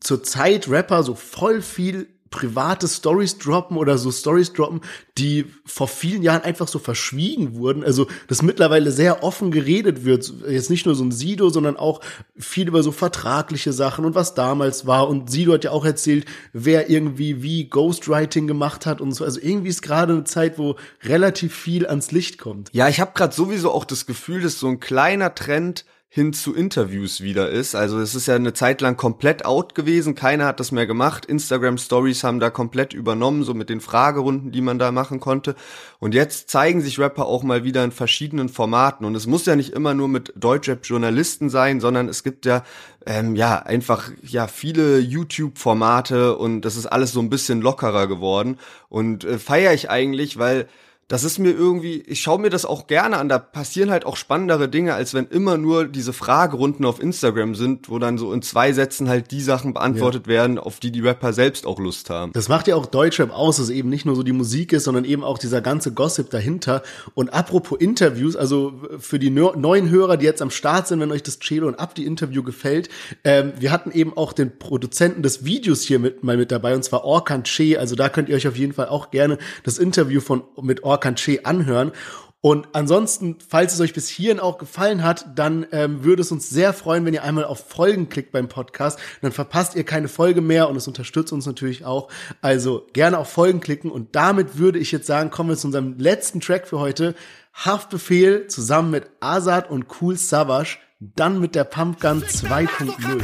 zur Zeit Rapper so voll viel private Stories droppen oder so Stories droppen, die vor vielen Jahren einfach so verschwiegen wurden. Also, das mittlerweile sehr offen geredet wird. Jetzt nicht nur so ein Sido, sondern auch viel über so vertragliche Sachen und was damals war. Und Sido hat ja auch erzählt, wer irgendwie wie Ghostwriting gemacht hat und so. Also irgendwie ist gerade eine Zeit, wo relativ viel ans Licht kommt. Ja, ich habe gerade sowieso auch das Gefühl, dass so ein kleiner Trend hin zu Interviews wieder ist. Also es ist ja eine Zeit lang komplett out gewesen, keiner hat das mehr gemacht. Instagram Stories haben da komplett übernommen, so mit den Fragerunden, die man da machen konnte. Und jetzt zeigen sich Rapper auch mal wieder in verschiedenen Formaten. Und es muss ja nicht immer nur mit Deutschrap-Journalisten sein, sondern es gibt ja ähm, ja einfach ja viele YouTube-Formate und das ist alles so ein bisschen lockerer geworden. Und äh, feiere ich eigentlich, weil das ist mir irgendwie, ich schaue mir das auch gerne an, da passieren halt auch spannendere Dinge, als wenn immer nur diese Fragerunden auf Instagram sind, wo dann so in zwei Sätzen halt die Sachen beantwortet ja. werden, auf die die Rapper selbst auch Lust haben. Das macht ja auch Deutschrap aus, dass eben nicht nur so die Musik ist, sondern eben auch dieser ganze Gossip dahinter. Und apropos Interviews, also für die neuen Hörer, die jetzt am Start sind, wenn euch das Chelo und Abdi Interview gefällt, ähm, wir hatten eben auch den Produzenten des Videos hier mit, mal mit dabei, und zwar Orkan Che, also da könnt ihr euch auf jeden Fall auch gerne das Interview von mit Orkan Canché anhören. Und ansonsten, falls es euch bis hierhin auch gefallen hat, dann ähm, würde es uns sehr freuen, wenn ihr einmal auf Folgen klickt beim Podcast. Dann verpasst ihr keine Folge mehr und es unterstützt uns natürlich auch. Also gerne auf Folgen klicken und damit würde ich jetzt sagen, kommen wir zu unserem letzten Track für heute. Haftbefehl zusammen mit Azad und Cool Savage, dann mit der Pumpgun 2.0.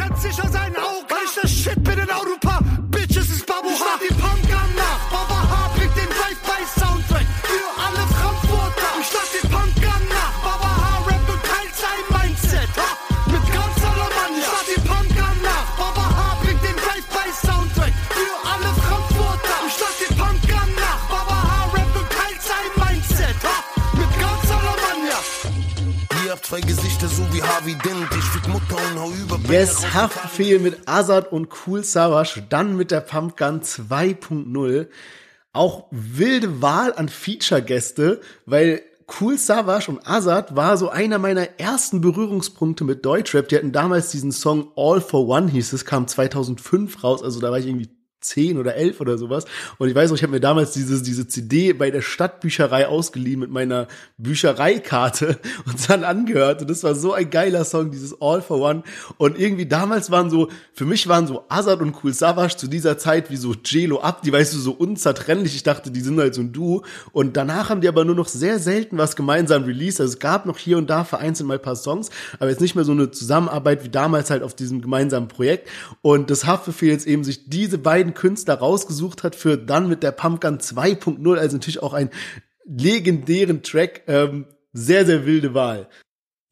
zwei Gesichter, so wie Harvey Dent. Ich fick Mutter und hau über Yes, Haftbefehl mit Azad und Cool Savage, dann mit der Pumpgun 2.0. Auch wilde Wahl an Feature-Gäste, weil Cool Savage und Azad war so einer meiner ersten Berührungspunkte mit Deutschrap. Die hatten damals diesen Song All for One hieß es, kam 2005 raus, also da war ich irgendwie zehn oder elf oder sowas. Und ich weiß noch, ich habe mir damals diese, diese CD bei der Stadtbücherei ausgeliehen mit meiner Büchereikarte und dann angehört. Und das war so ein geiler Song, dieses All for One. Und irgendwie damals waren so, für mich waren so Azad und Cool Savage zu dieser Zeit wie so Jelo Up, die weißt du, so unzertrennlich. Ich dachte, die sind halt so ein Duo. Und danach haben die aber nur noch sehr selten was gemeinsam released. Also es gab noch hier und da vereinzelt mal ein paar Songs, aber jetzt nicht mehr so eine Zusammenarbeit wie damals halt auf diesem gemeinsamen Projekt. Und das Haftbefehl jetzt eben sich diese beiden Künstler rausgesucht hat für dann mit der Pumpgun 2.0, also natürlich auch einen legendären Track. Ähm, sehr, sehr wilde Wahl.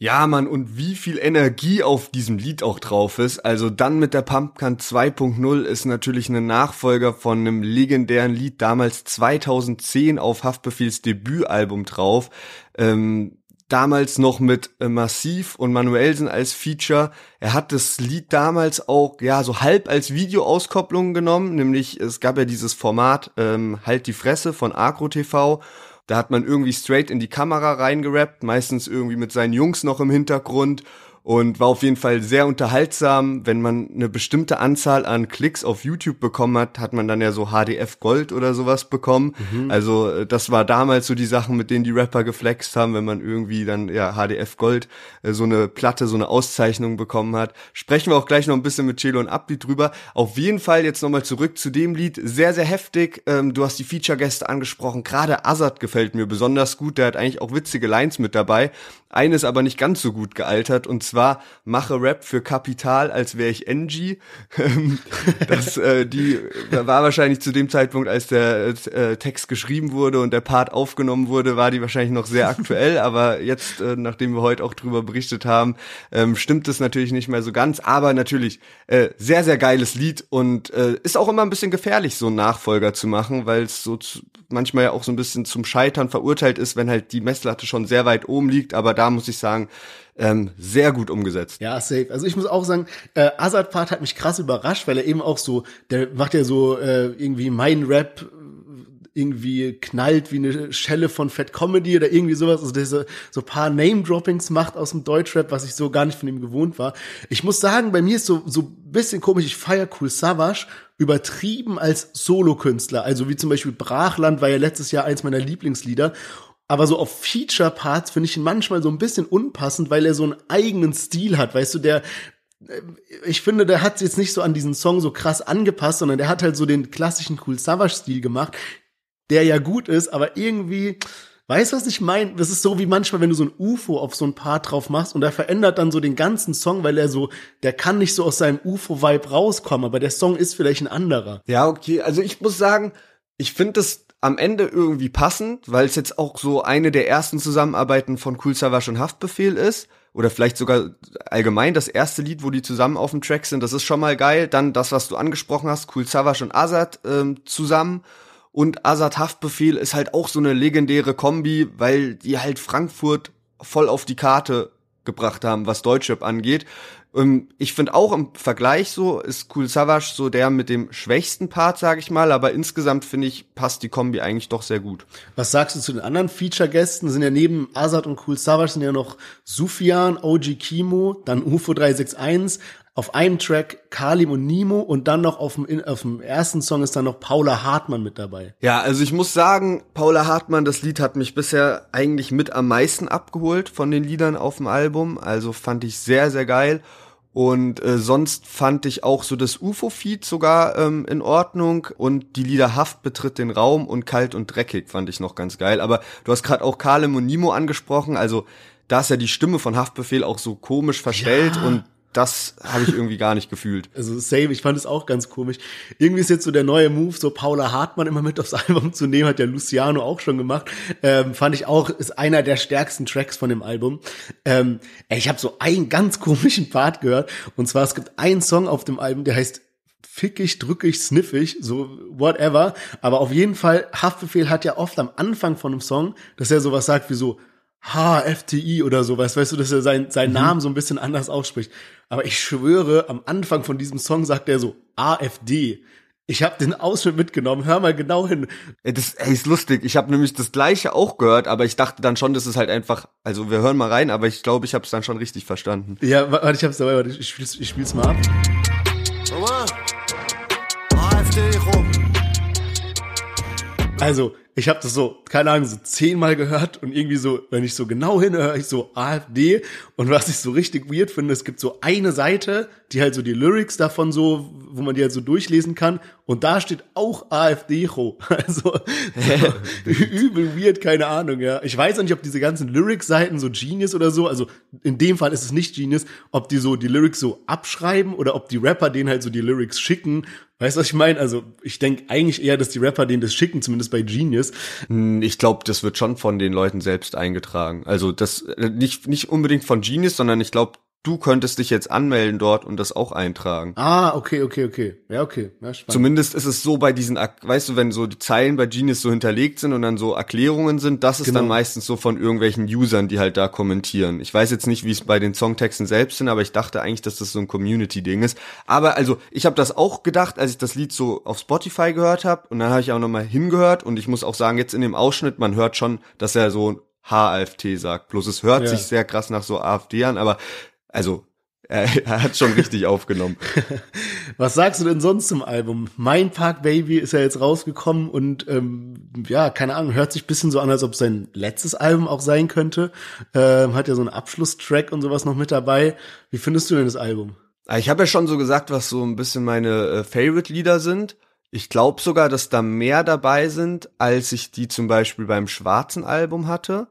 Ja, Mann, und wie viel Energie auf diesem Lied auch drauf ist. Also dann mit der Pumpgun 2.0 ist natürlich ein Nachfolger von einem legendären Lied damals 2010 auf Haftbefehls Debütalbum drauf. Ähm, damals noch mit äh, Massiv und Manuelsen als Feature. Er hat das Lied damals auch ja so halb als Videoauskopplung genommen, nämlich es gab ja dieses Format ähm, Halt die Fresse von Agro TV. Da hat man irgendwie straight in die Kamera reingerappt, meistens irgendwie mit seinen Jungs noch im Hintergrund und war auf jeden Fall sehr unterhaltsam. Wenn man eine bestimmte Anzahl an Klicks auf YouTube bekommen hat, hat man dann ja so HDF Gold oder sowas bekommen. Mhm. Also äh, das war damals so die Sachen, mit denen die Rapper geflext haben, wenn man irgendwie dann ja HDF Gold äh, so eine Platte, so eine Auszeichnung bekommen hat. Sprechen wir auch gleich noch ein bisschen mit Chelo und Abdi drüber. Auf jeden Fall jetzt nochmal zurück zu dem Lied. Sehr, sehr heftig. Ähm, du hast die Feature-Gäste angesprochen. Gerade Azad gefällt mir besonders gut. Der hat eigentlich auch witzige Lines mit dabei. Eines aber nicht ganz so gut gealtert und zwar mache Rap für Kapital, als wäre ich NG. Ähm, das äh, die war wahrscheinlich zu dem Zeitpunkt, als der äh, Text geschrieben wurde und der Part aufgenommen wurde, war die wahrscheinlich noch sehr aktuell. aber jetzt, äh, nachdem wir heute auch drüber berichtet haben, ähm, stimmt es natürlich nicht mehr so ganz. Aber natürlich äh, sehr sehr geiles Lied und äh, ist auch immer ein bisschen gefährlich, so einen Nachfolger zu machen, weil es so zu, manchmal ja auch so ein bisschen zum Scheitern verurteilt ist, wenn halt die Messlatte schon sehr weit oben liegt. Aber da muss ich sagen, ähm, sehr gut umgesetzt. Ja, safe. Also ich muss auch sagen, äh, Azad Part hat mich krass überrascht, weil er eben auch so, der macht ja so äh, irgendwie mein Rap irgendwie knallt wie eine Schelle von Fat Comedy oder irgendwie sowas, also diese so paar Name-Droppings macht aus dem Deutschrap, was ich so gar nicht von ihm gewohnt war. Ich muss sagen, bei mir ist so so bisschen komisch, ich feier Cool Savage übertrieben als Solokünstler, also wie zum Beispiel Brachland war ja letztes Jahr eins meiner Lieblingslieder aber so auf Feature-Parts finde ich ihn manchmal so ein bisschen unpassend, weil er so einen eigenen Stil hat, weißt du, der äh, ich finde, der hat jetzt nicht so an diesen Song so krass angepasst, sondern der hat halt so den klassischen Cool Savage-Stil gemacht, der ja gut ist, aber irgendwie, weißt du, was ich meine? Das ist so wie manchmal, wenn du so ein UFO auf so ein Part drauf machst und er verändert dann so den ganzen Song, weil er so, der kann nicht so aus seinem UFO-Vibe rauskommen, aber der Song ist vielleicht ein anderer. Ja, okay, also ich muss sagen, ich finde das am Ende irgendwie passend, weil es jetzt auch so eine der ersten Zusammenarbeiten von Cool Savage und Haftbefehl ist. Oder vielleicht sogar allgemein das erste Lied, wo die zusammen auf dem Track sind. Das ist schon mal geil. Dann das, was du angesprochen hast, Cool Savage und Azad ähm, zusammen. Und Azad Haftbefehl ist halt auch so eine legendäre Kombi, weil die halt Frankfurt voll auf die Karte gebracht haben, was Deutschrap angeht. Ähm, ich finde auch im Vergleich so ist Cool Savage so der mit dem schwächsten Part, sage ich mal, aber insgesamt finde ich passt die Kombi eigentlich doch sehr gut. Was sagst du zu den anderen Feature-Gästen? Sind ja neben Azad und Cool Savage sind ja noch Sufjan, OG Kimo, dann UFO 361, auf einem Track Kalim und Nimo und dann noch auf dem, auf dem ersten Song ist dann noch Paula Hartmann mit dabei. Ja, also ich muss sagen, Paula Hartmann, das Lied hat mich bisher eigentlich mit am meisten abgeholt von den Liedern auf dem Album. Also fand ich sehr, sehr geil. Und äh, sonst fand ich auch so das UFO-Feed sogar ähm, in Ordnung und die Lieder Haft betritt den Raum und Kalt und Dreckig fand ich noch ganz geil. Aber du hast gerade auch Kalem und Nimo angesprochen, also da ist ja die Stimme von Haftbefehl auch so komisch verstellt ja. und das habe ich irgendwie gar nicht gefühlt. Also same, ich fand es auch ganz komisch. Irgendwie ist jetzt so der neue Move, so Paula Hartmann immer mit aufs Album zu nehmen, hat ja Luciano auch schon gemacht. Ähm, fand ich auch, ist einer der stärksten Tracks von dem Album. Ähm, ich habe so einen ganz komischen Part gehört. Und zwar, es gibt einen Song auf dem Album, der heißt fickig, drückig, sniffig, so whatever. Aber auf jeden Fall, Haftbefehl hat ja oft am Anfang von einem Song, dass er sowas sagt wie so, HFTI oder sowas, weißt du, dass er sein, seinen mhm. Namen so ein bisschen anders ausspricht. Aber ich schwöre, am Anfang von diesem Song sagt er so AfD. Ich habe den Ausschnitt mitgenommen, hör mal genau hin. Ey, das ey, ist lustig. Ich habe nämlich das gleiche auch gehört, aber ich dachte dann schon, das ist halt einfach, also wir hören mal rein, aber ich glaube, ich habe es dann schon richtig verstanden. Ja, warte, ich hab's dabei, warte, ich spiel's, ich spiel's mal ab. AfD rum. Also, ich habe das so, keine Ahnung, so zehnmal gehört und irgendwie so, wenn ich so genau hinhöre, ich so AfD und was ich so richtig weird finde, es gibt so eine Seite, die halt so die Lyrics davon so, wo man die halt so durchlesen kann und da steht auch AfD ho. Also übel weird, keine Ahnung, ja. Ich weiß auch nicht, ob diese ganzen Lyrics-Seiten so Genius oder so, also in dem Fall ist es nicht Genius, ob die so die Lyrics so abschreiben oder ob die Rapper denen halt so die Lyrics schicken Weißt du, was ich meine? Also ich denke eigentlich eher, dass die Rapper denen das schicken, zumindest bei Genius. Hm, ich glaube, das wird schon von den Leuten selbst eingetragen. Also das äh, nicht nicht unbedingt von Genius, sondern ich glaube, du könntest dich jetzt anmelden dort und das auch eintragen. Ah, okay, okay, okay. Ja, okay. Ja, spannend. Zumindest ist es so bei diesen, weißt du, wenn so die Zeilen bei Genius so hinterlegt sind und dann so Erklärungen sind, das ist genau. dann meistens so von irgendwelchen Usern, die halt da kommentieren. Ich weiß jetzt nicht, wie es bei den Songtexten selbst sind, aber ich dachte eigentlich, dass das so ein Community-Ding ist. Aber also, ich habe das auch gedacht, als ich das Lied so auf Spotify gehört habe und dann habe ich auch nochmal hingehört und ich muss auch sagen, jetzt in dem Ausschnitt, man hört schon, dass er so HAFT sagt. Bloß es hört ja. sich sehr krass nach so AfD an, aber Also er, er hat schon richtig aufgenommen. Was sagst du denn sonst zum Album? Mein Park Baby ist ja jetzt rausgekommen und ähm, ja, keine Ahnung, hört sich bisschen so an, als ob sein letztes Album auch sein könnte. Ähm, hat ja so einen Abschlusstrack und sowas noch mit dabei. Wie findest du denn das Album? Ah, ich habe ja schon so gesagt, was so ein bisschen meine äh, Favorite-Lieder sind. Ich glaube sogar, dass da mehr dabei sind, als ich die zum Beispiel beim schwarzen Album hatte.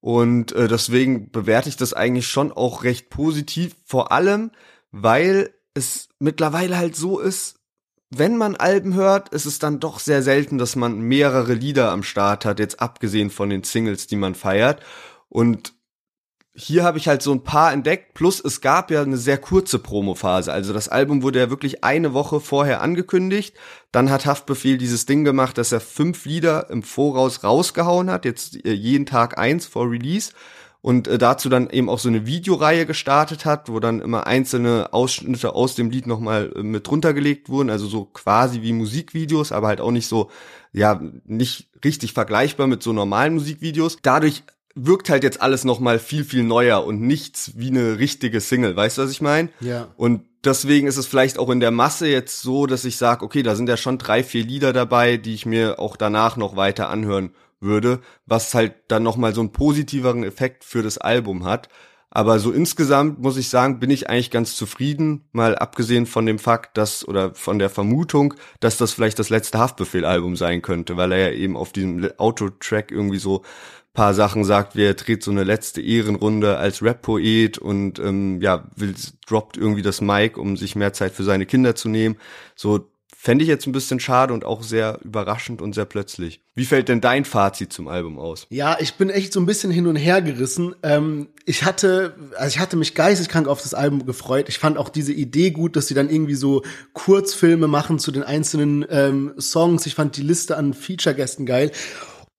Und äh, deswegen bewerte ich das eigentlich schon auch recht positiv, vor allem, weil es mittlerweile halt so ist, wenn man Alben hört, ist es dann doch sehr selten, dass man mehrere Lieder am Start hat, jetzt abgesehen von den Singles, die man feiert. Und hier habe ich halt so ein paar entdeckt, plus es gab ja eine sehr kurze Promophase. Also das Album wurde ja wirklich eine Woche vorher angekündigt. Dann hat Haftbefehl dieses Ding gemacht, dass er fünf Lieder im Voraus rausgehauen hat, jetzt äh, jeden Tag eins vor Release. Und äh, dazu dann eben auch so eine Videoreihe gestartet hat, wo dann immer einzelne Ausschnitte aus dem Lied nochmal äh, mit runtergelegt wurden, also so quasi wie Musikvideos, aber halt auch nicht so, ja, nicht richtig vergleichbar mit so normalen Musikvideos. Dadurch wirkt halt jetzt alles noch mal viel viel neuer und nichts wie eine richtige Single, weißt du, was ich meine? Ja. Und deswegen ist es vielleicht auch in der Masse jetzt so, dass ich sage, okay, da sind ja schon drei, vier Lieder dabei, die ich mir auch danach noch weiter anhören würde, was halt dann noch mal so einen positiveren Effekt für das Album hat. Aber so insgesamt muss ich sagen, bin ich eigentlich ganz zufrieden, mal abgesehen von dem Fakt, dass oder von der Vermutung, dass das vielleicht das letzte Haftbefehl-Album sein könnte, weil er ja eben auf diesem Autotrack irgendwie so paar Sachen sagt, wie er dreht so eine letzte Ehrenrunde als Rap-Poet und ähm, ja, will, droppt irgendwie das Mic, um sich mehr Zeit für seine Kinder zu nehmen. So fände ich jetzt ein bisschen schade und auch sehr überraschend und sehr plötzlich. Wie fällt denn dein Fazit zum Album aus? Ja, ich bin echt so ein bisschen hin und her gerissen. Ähm, ich hatte, also ich hatte mich geisteskrank auf das Album gefreut. Ich fand auch diese Idee gut, dass sie dann irgendwie so Kurzfilme machen zu den einzelnen ähm, Songs. Ich fand die Liste an Feature-Gästen geil.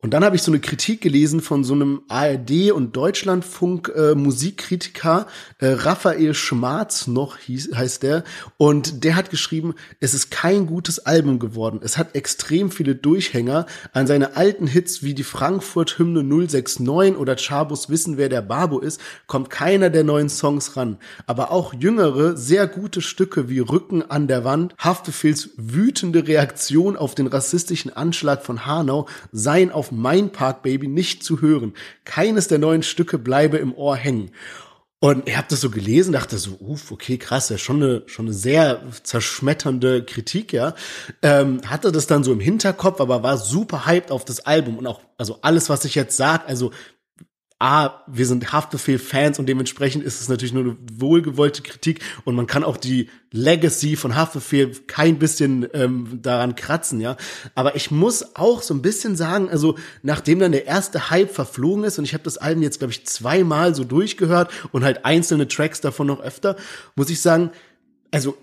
Und dann habe ich so eine Kritik gelesen von so einem ARD und Deutschlandfunk äh, Musikkritiker äh, Raphael Schmarz noch hieß, heißt der. Und der hat geschrieben, es ist kein gutes Album geworden. Es hat extrem viele Durchhänger. An seine alten Hits wie die Frankfurt Hymne 069 oder Chabos Wissen wer der Babo ist, kommt keiner der neuen Songs ran, aber auch jüngere sehr gute Stücke wie Rücken an der Wand, Haftbefehls wütende Reaktion auf den rassistischen Anschlag von Hanau seien auf mein Park Baby nicht zu hören. Keines der neuen Stücke bleibe im Ohr hängen. Und ich habe das so gelesen, dachte so, uff, okay, krass, ja, schon eine, schon eine sehr zerschmetternde Kritik, ja. Ähm, hatte das dann so im Hinterkopf, aber war super hyped auf das Album und auch, also alles, was ich jetzt sag, also A, wir sind Haftbefehl-Fans und dementsprechend ist es natürlich nur eine wohlgewollte Kritik und man kann auch die Legacy von Haftbefehl kein bisschen ähm, daran kratzen, ja. Aber ich muss auch so ein bisschen sagen, also nachdem dann der erste Hype verflogen ist und ich habe das Album jetzt, glaube ich, zweimal so durchgehört und halt einzelne Tracks davon noch öfter, muss ich sagen, also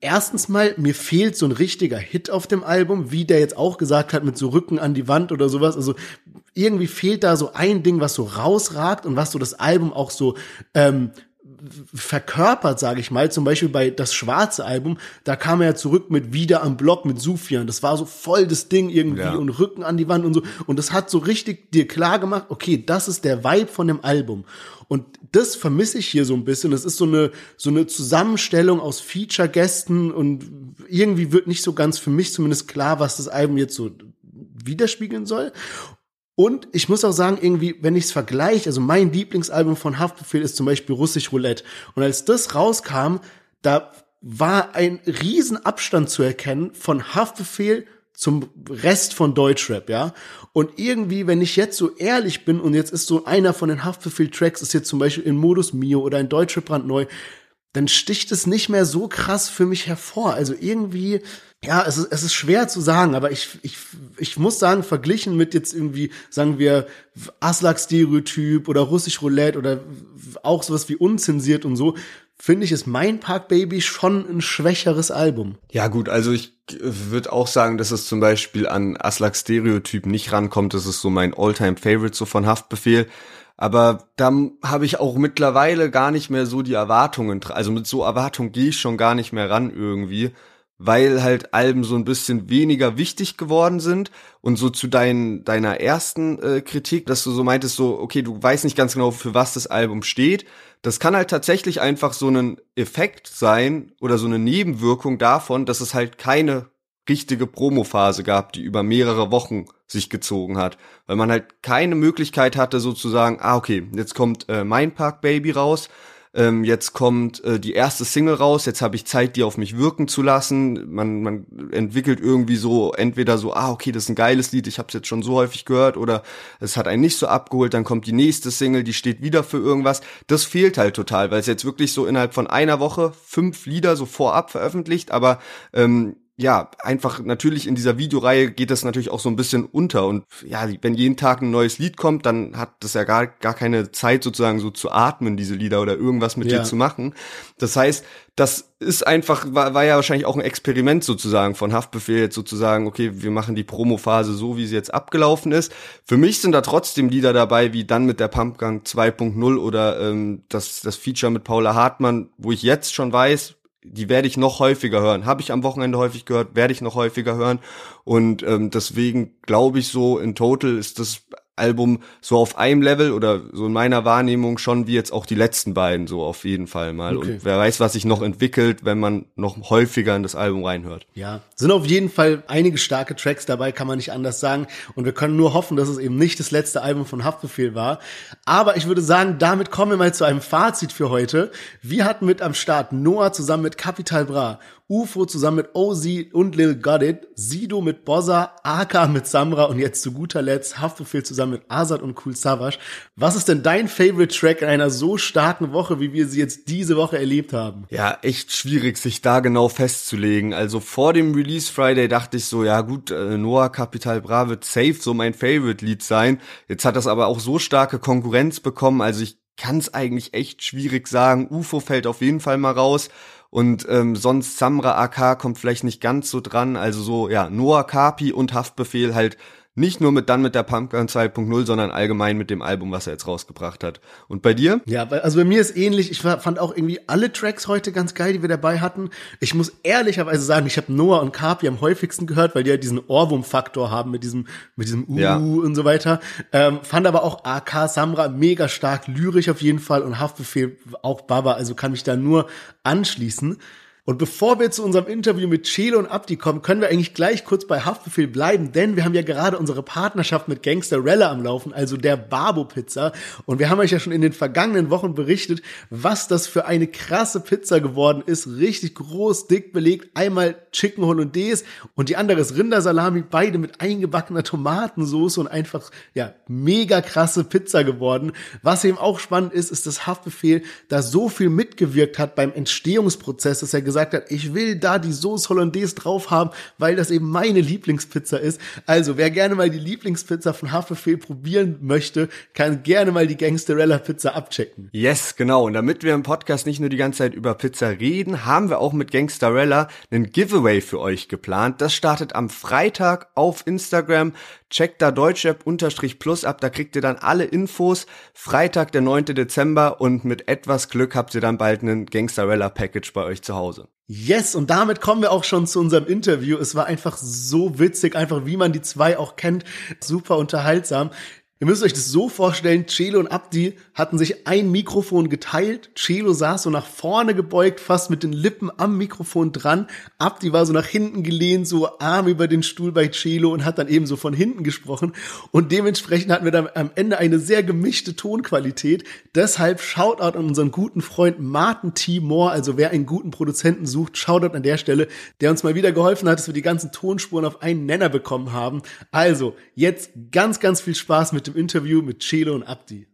erstens mal, mir fehlt so ein richtiger Hit auf dem Album, wie der jetzt auch gesagt hat, mit so Rücken an die Wand oder sowas. Also irgendwie fehlt da so ein Ding, was so rausragt und was so das Album auch so ähm, verkörpert, sage ich mal. Zum Beispiel bei das schwarze Album, da kam er ja zurück mit wieder am Block mit Sufian. Das war so voll das Ding irgendwie ja. und Rücken an die Wand und so. Und das hat so richtig dir klar gemacht, okay, das ist der Vibe von dem Album. Und das vermisse ich hier so ein bisschen. Es ist so eine, so eine Zusammenstellung aus Feature-Gästen und irgendwie wird nicht so ganz für mich zumindest klar, was das Album jetzt so widerspiegeln soll. Und ich muss auch sagen, irgendwie, wenn ich es vergleiche, also mein Lieblingsalbum von Haftbefehl ist zum Beispiel Russisch Roulette. Und als das rauskam, da war ein Riesenabstand zu erkennen von Haftbefehl zum Rest von Deutschrap, ja. Und irgendwie, wenn ich jetzt so ehrlich bin und jetzt ist so einer von den Haftbefehl-Tracks ist jetzt zum Beispiel in Modus Mio oder in Deutschrap brandneu, dann sticht es nicht mehr so krass für mich hervor. Also irgendwie, ja, es ist, es ist schwer zu sagen, aber ich, ich, ich muss sagen, verglichen mit jetzt irgendwie, sagen wir, Aslak-Stereotyp oder Russisch Roulette oder auch sowas wie unzensiert und so, finde ich, ist mein Park Baby schon ein schwächeres Album. Ja gut, also ich würde auch sagen, dass es zum Beispiel an Aslak Stereotyp nicht rankommt. Das ist so mein Alltime favorite so von Haftbefehl. Aber da habe ich auch mittlerweile gar nicht mehr so die Erwartungen. Also mit so Erwartungen gehe ich schon gar nicht mehr ran irgendwie, weil halt Alben so ein bisschen weniger wichtig geworden sind und so zu dein, deiner ersten äh, Kritik, dass du so meintest, so, okay, du weißt nicht ganz genau, für was das Album steht. Das kann halt tatsächlich einfach so ein Effekt sein oder so eine Nebenwirkung davon, dass es halt keine richtige Promophase gab, die über mehrere Wochen sich gezogen hat, weil man halt keine Möglichkeit hatte sozusagen, ah okay, jetzt kommt äh, Mein Park Baby raus, ähm, jetzt kommt äh, die erste Single raus, jetzt habe ich Zeit, die auf mich wirken zu lassen. Man, man entwickelt irgendwie so entweder so, ah, okay, das ist ein geiles Lied, ich habe es jetzt schon so häufig gehört, oder es hat einen nicht so abgeholt, dann kommt die nächste Single, die steht wieder für irgendwas. Das fehlt halt total, weil es jetzt wirklich so innerhalb von einer Woche fünf Lieder so vorab veröffentlicht, aber ähm, ja, einfach natürlich in dieser Videoreihe geht das natürlich auch so ein bisschen unter und ja, wenn jeden Tag ein neues Lied kommt, dann hat das ja gar, gar keine Zeit sozusagen so zu atmen, diese Lieder oder irgendwas mit ja. dir zu machen. Das heißt, das ist einfach, war, war ja wahrscheinlich auch ein Experiment sozusagen von Haftbefehl jetzt sozusagen, okay, wir machen die Promophase so, wie sie jetzt abgelaufen ist. Für mich sind da trotzdem Lieder dabei, wie dann mit der Pumpgang 2.0 oder ähm, das, das Feature mit Paula Hartmann, wo ich jetzt schon weiß, die werde ich noch häufiger hören. Habe ich am Wochenende häufig gehört, werde ich noch häufiger hören. Und ähm, deswegen glaube ich so, in total ist das Album so auf einem Level oder so in meiner Wahrnehmung schon wie jetzt auch die letzten beiden so auf jeden Fall mal. Okay. Und wer weiß, was sich noch entwickelt, wenn man noch häufiger in das Album reinhört. Ja, sind auf jeden Fall einige starke Tracks dabei, kann man nicht anders sagen. Und wir können nur hoffen, dass es eben nicht das letzte Album von Haftbefehl war. Aber ich würde sagen, damit kommen wir mal zu einem Fazit für heute. Wir hatten mit am Start Noah zusammen mit Capital Bra UFO zusammen mit OZ und Lil Got It, Sido mit Bossa, Aka mit Samra und jetzt zu guter Letzt Haftbefehl zusammen mit Azad und Cool Savage. Was ist denn dein Favorite Track in einer so starken Woche, wie wir sie jetzt diese Woche erlebt haben? Ja, echt schwierig, sich da genau festzulegen. Also vor dem Release Friday dachte ich so, ja gut, äh, Noah Capital Bra wird safe so mein Favorite Lied sein. Jetzt hat das aber auch so starke Konkurrenz bekommen, also ich kann es eigentlich echt schwierig sagen. UFO fällt auf jeden Fall mal raus. Und ähm, sonst Samra AK kommt vielleicht nicht ganz so dran. Also so, ja, Noah Kapi und Haftbefehl halt nicht nur mit dann mit der Pumpgun 2.0, sondern allgemein mit dem Album, was er jetzt rausgebracht hat. Und bei dir? Ja, also bei mir ist ähnlich. Ich fand auch irgendwie alle Tracks heute ganz geil, die wir dabei hatten. Ich muss ehrlicherweise sagen, ich habe Noah und Carpi am häufigsten gehört, weil die ja diesen Ohrwurm-Faktor haben mit diesem, mit diesem Uh ja. und so weiter. Ähm, fand aber auch AK Samra mega stark, lyrisch auf jeden Fall und Haftbefehl auch Baba, also kann mich da nur anschließen. Und bevor wir zu unserem Interview mit Chelo und Abdi kommen, können wir eigentlich gleich kurz bei Haftbefehl bleiben, denn wir haben ja gerade unsere Partnerschaft mit Gangster Rella am Laufen, also der Barbo Pizza. Und wir haben euch ja schon in den vergangenen Wochen berichtet, was das für eine krasse Pizza geworden ist. Richtig groß, dick belegt. Einmal Chicken Hollandaise und die andere ist Rindersalami, beide mit eingebackener Tomatensauce und einfach, ja, mega krasse Pizza geworden. Was eben auch spannend ist, ist, dass Haftbefehl da so viel mitgewirkt hat beim Entstehungsprozess, dass er hat, ich will da die Sauce Hollandaise drauf haben, weil das eben meine Lieblingspizza ist. Also, wer gerne mal die Lieblingspizza von Haferfehl probieren möchte, kann gerne mal die Gangsterella Pizza abchecken. Yes, genau. Und damit wir im Podcast nicht nur die ganze Zeit über Pizza reden, haben wir auch mit Gangsterella einen Giveaway für euch geplant. Das startet am Freitag auf Instagram. Checkt da Deutschrap-Plus ab, da kriegt ihr dann alle Infos. Freitag, der 9. Dezember und mit etwas Glück habt ihr dann bald einen Gangsterella-Package bei euch zu Hause. Yes, und damit kommen wir auch schon zu unserem Interview. Es war einfach so witzig, einfach wie man die zwei auch kennt. Super unterhaltsam. Ihr müsst euch das so vorstellen, Celo und Abdi hatten sich ein Mikrofon geteilt. Celo saß so nach vorne gebeugt, fast mit den Lippen am Mikrofon dran. Abdi war so nach hinten gelehnt, so Arm über den Stuhl bei Celo und hat dann eben so von hinten gesprochen. Und dementsprechend hatten wir dann am Ende eine sehr gemischte Tonqualität. Deshalb Shoutout an unseren guten Freund Martin T. Moore. Also wer einen guten Produzenten sucht, Shoutout an der Stelle, der uns mal wieder geholfen hat, dass wir die ganzen Tonspuren auf einen Nenner bekommen haben. Also, jetzt ganz, ganz viel Spaß mit dem Interview mit Chelo und Abdi.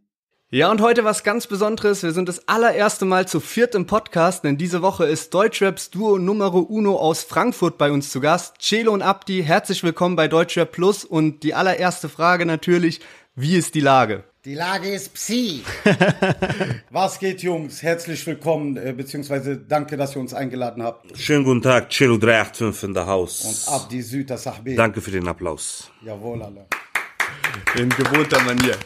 Ja, und heute was ganz Besonderes. Wir sind das allererste Mal zu viert im Podcast, denn diese Woche ist Deutschraps Duo Numero Uno aus Frankfurt bei uns zu Gast. Chelo und Abdi, herzlich willkommen bei Deutschrap Plus. Und die allererste Frage natürlich, wie ist die Lage? Die Lage ist Psi. Was geht, Jungs? Herzlich willkommen, äh, beziehungsweise danke, dass ihr uns eingeladen habt. Schönen guten Tag, Chelo 385 in der Haus. Und Abdi Süter Sahbi. Danke für den Applaus. Jawohl, alle. In gewohnter Manier.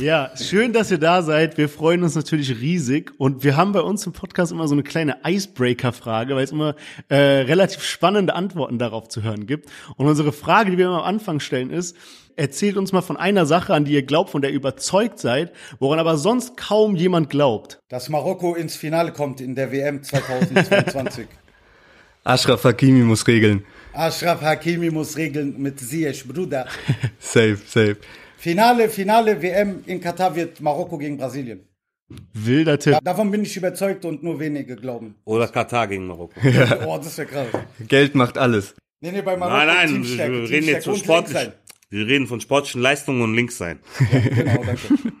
Ja, schön, dass ihr da seid. Wir freuen uns natürlich riesig. Und wir haben bei uns im Podcast immer so eine kleine Icebreaker-Frage, weil es immer äh, relativ spannende Antworten darauf zu hören gibt. Und unsere Frage, die wir immer am Anfang stellen, ist, erzählt uns mal von einer Sache, an die ihr glaubt, von der ihr überzeugt seid, woran aber sonst kaum jemand glaubt. Dass Marokko ins Finale kommt in der WM 2022. Ashraf Hakimi muss regeln. Ashraf Hakimi muss regeln mit Ziyech, Bruder. Safe, safe. Finale, Finale WM in Katar wird Marokko gegen Brasilien. Wilder Tipp. Davon bin ich überzeugt und nur wenige glauben. Oder Katar gegen Marokko. Oh, das wäre krass. Geld macht alles. Nee, nee, bei Marokko Nein, nein, wir reden jetzt von sportlich. Wir reden von sportlichen Leistungen und links sein. sein. Genau, danke.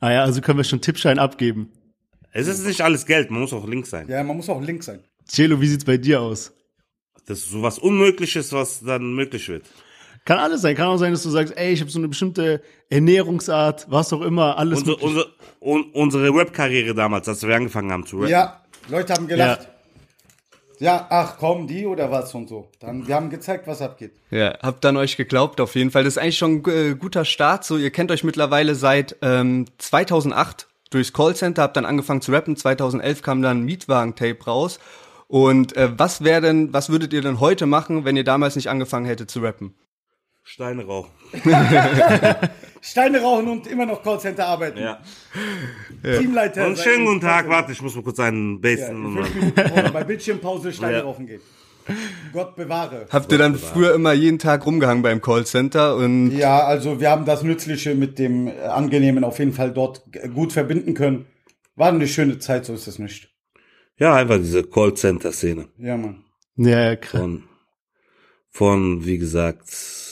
Ah ja, also können wir schon Tippschein abgeben. Es ist nicht alles Geld, man muss auch links sein. Ja, man muss auch links sein. Celo, wie sieht's bei dir aus? Das ist so was Unmögliches, was dann möglich wird. Kann alles sein. Kann auch sein, dass du sagst, ey, ich habe so eine bestimmte Ernährungsart, was auch immer, alles. Unsere, unsere, un, unsere Webkarriere damals, als wir angefangen haben zu rappen. Ja, Leute haben gelacht. Ja. ach komm, die oder was und so. Dann, wir haben gezeigt, was abgeht. Ja, habt dann euch geglaubt auf jeden Fall. Das ist eigentlich schon ein äh, guter Start. So, ihr kennt euch mittlerweile seit ähm, 2008 durchs Callcenter, habt dann angefangen zu rappen. 2011 kam dann Mietwagen-Tape raus. Und äh, was wäre denn, was würdet ihr denn heute machen, wenn ihr damals nicht angefangen hättet zu rappen? Steine rauchen. Steine rauchen und immer noch Callcenter arbeiten. Ja. Teamleiter. Und schönen guten Tag, warte, ich muss mal kurz einen Ja, Basen. brauchen bei Bildschirmpause Steine Ja. rauchen gehen. Gott bewahre. Habt ihr dann früher immer jeden Tag rumgehangen beim Callcenter und Ja, also wir haben das Nützliche mit dem Angenehmen auf jeden Fall dort gut verbinden können. War eine schöne Zeit, so ist es nicht. Ja, einfach diese Callcenter-Szene. Ja, Mann. ja, ja, krass. Von, von, wie gesagt,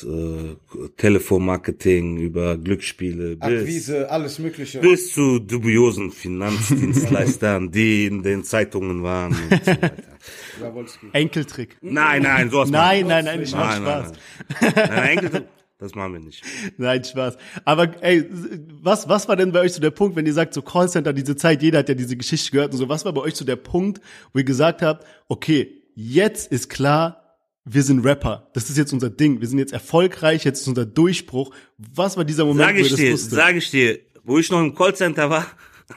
äh, Telefonmarketing über Glücksspiele bis, Akquise, alles Mögliche. bis zu dubiosen Finanzdienstleistern, die in den Zeitungen waren. Und so weiter. Enkeltrick. Nein, nein, sowas Nein, nein, nein, ich mach Nein, nein, Spaß. nein. nein, nein Enkel, das machen wir nicht. Nein, Spaß. Aber ey, was, was war denn bei euch so der Punkt, wenn ihr sagt, so Callcenter, diese Zeit, jeder hat ja diese Geschichte gehört und so, was war bei euch so der Punkt, wo ihr gesagt habt, okay, jetzt ist klar, wir sind Rapper. Das ist jetzt unser Ding. Wir sind jetzt erfolgreich, jetzt ist unser Durchbruch. Was war dieser Moment, Sag wo ihr ich das dir, wusstet? sag ich dir, wo ich noch im Callcenter war,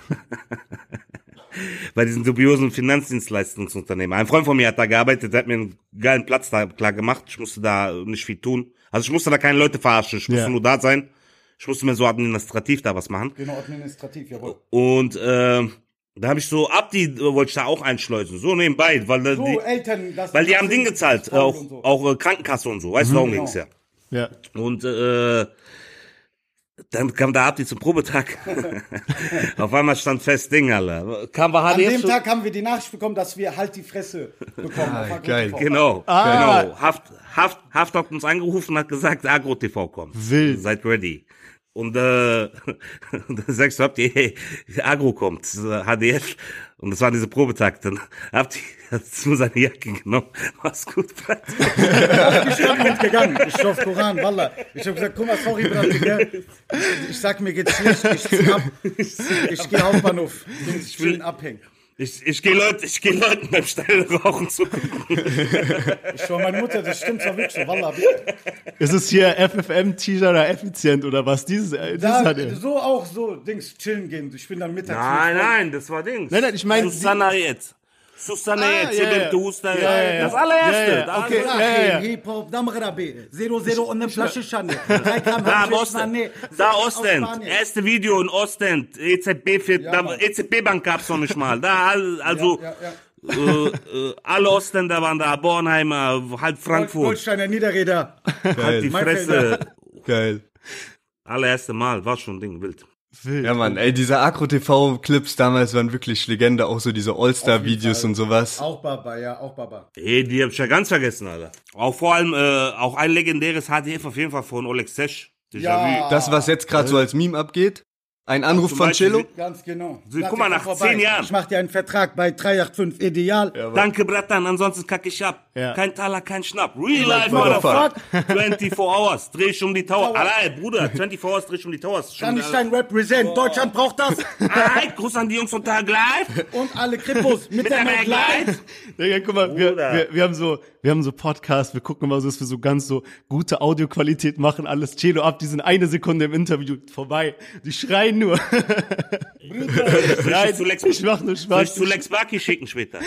bei diesen dubiosen Finanzdienstleistungsunternehmen. Ein Freund von mir hat da gearbeitet, der hat mir einen geilen Platz da klar gemacht. Ich musste da nicht viel tun. Also ich musste da keine Leute verarschen, ich musste Ja. nur da sein. Ich musste mir so administrativ da was machen. Genau, administrativ, jawohl. Und äh, da habe ich so, Abdi äh, wollte ich da auch einschleusen, so nebenbei, weil So, die, Eltern, das weil die haben Ding gezahlt, auch, so. auch äh, Krankenkasse und so, weißt du, darum Genau. ging's ja. ja. Und äh, dann kam der Abdi zum Probetag. Auf einmal stand fest Ding, Alter. Kam wir An HDF dem Tag haben wir die Nachricht bekommen, dass wir halt die Fresse bekommen. Agro geil. TV. Genau, Ah. genau. Haft, Haft, Haft hat uns angerufen und hat gesagt, Agro TV kommt. Wild. Seid ready. Und äh, dann sagst du, habt ihr, hey, Agro kommt, HDF. Und das war diese Probetag. Dann habt ihr hat nur seine Jacke genommen. Mach's gut, Brett. Ich bin mitgegangen. Ich schwör auf Koran, Wallah. Ich hab gesagt, guck mal, sorry, gell? Ich sag, mir geht's schlecht, ich zieh ab. Ich geh Hauptbahnhof. Ich will abhängen. Ich, ich gehe Leute, ich geh Leuten beim Steilrauchen zu. Ich schwör, meine Mutter, das stimmt doch wirklich so, Wallah. Ist es hier FFM-T-Shirt oder effizient oder was? Dieses, äh, dieses Da, hat er. so auch so, Dings, chillen gehen. Ich bin dann mittags. Nein, nein, das war Dings. Nein, nein, ich meine- Susanna jetzt. Susanna Ah, ja, ja. Das allererste. Ja, ja, Da- okay. Hip-Hop, Damrabi, Zero Zero und eine Flasche Schande. Da, im Ostend. Mané. Da. Spanien. Erste Video in Ostend. EZB, für, Ja, da, Mann. EZB-Bank gab's noch nicht mal. Da, also, Ja, ja, Äh, äh, alle Ostender waren da. Bornheimer, halb Frankfurt. Goldsteiner Niederräder. Halt die Fresse. geil. Allererste Mal. War schon ein Ding, wild. Wild. Ja, Mann, ey, diese Agro-TV-Clips damals waren wirklich Legende, auch so diese All-Star-Videos und sowas. Auch Baba, ja, auch Baba. Ey, die hab ich ja ganz vergessen, Alter. Auch vor allem, äh, auch ein legendäres HDF auf jeden Fall von Oleg Sesh. Déjà Ja. Das, was jetzt gerade so als Meme abgeht. Ein Anruf von Cello. Ganz genau. So, guck mal, nach vorbei. zehn Jahren. Ich mach dir einen Vertrag bei 385 Ideal. vu. Danke, Bratan, ansonsten kacke ich ab. Ja. Kein Taler, kein Schnapp. Real life, Motherfucker. motherfucker. 24 Hours, dreh ich um die Tower. Allein, Bruder, 24 Hours, dreh ich um die ich dein Represent? Deutschland braucht das. Alright, Gruß an die Jungs von Tag Live. Und alle Krippos mit, Mit der Maglite. Maglite. Digga, guck mal, wir, Bruder. wir, wir haben so, wir haben so Podcasts, wir gucken immer so, dass wir so ganz so gute Audioqualität machen, alles Celo ab, die sind eine Sekunde im Interview vorbei. Die schreien nur. Nein, zu Lex- ich mach nur Soll ich Spaß. zu Lex Baki schicken später?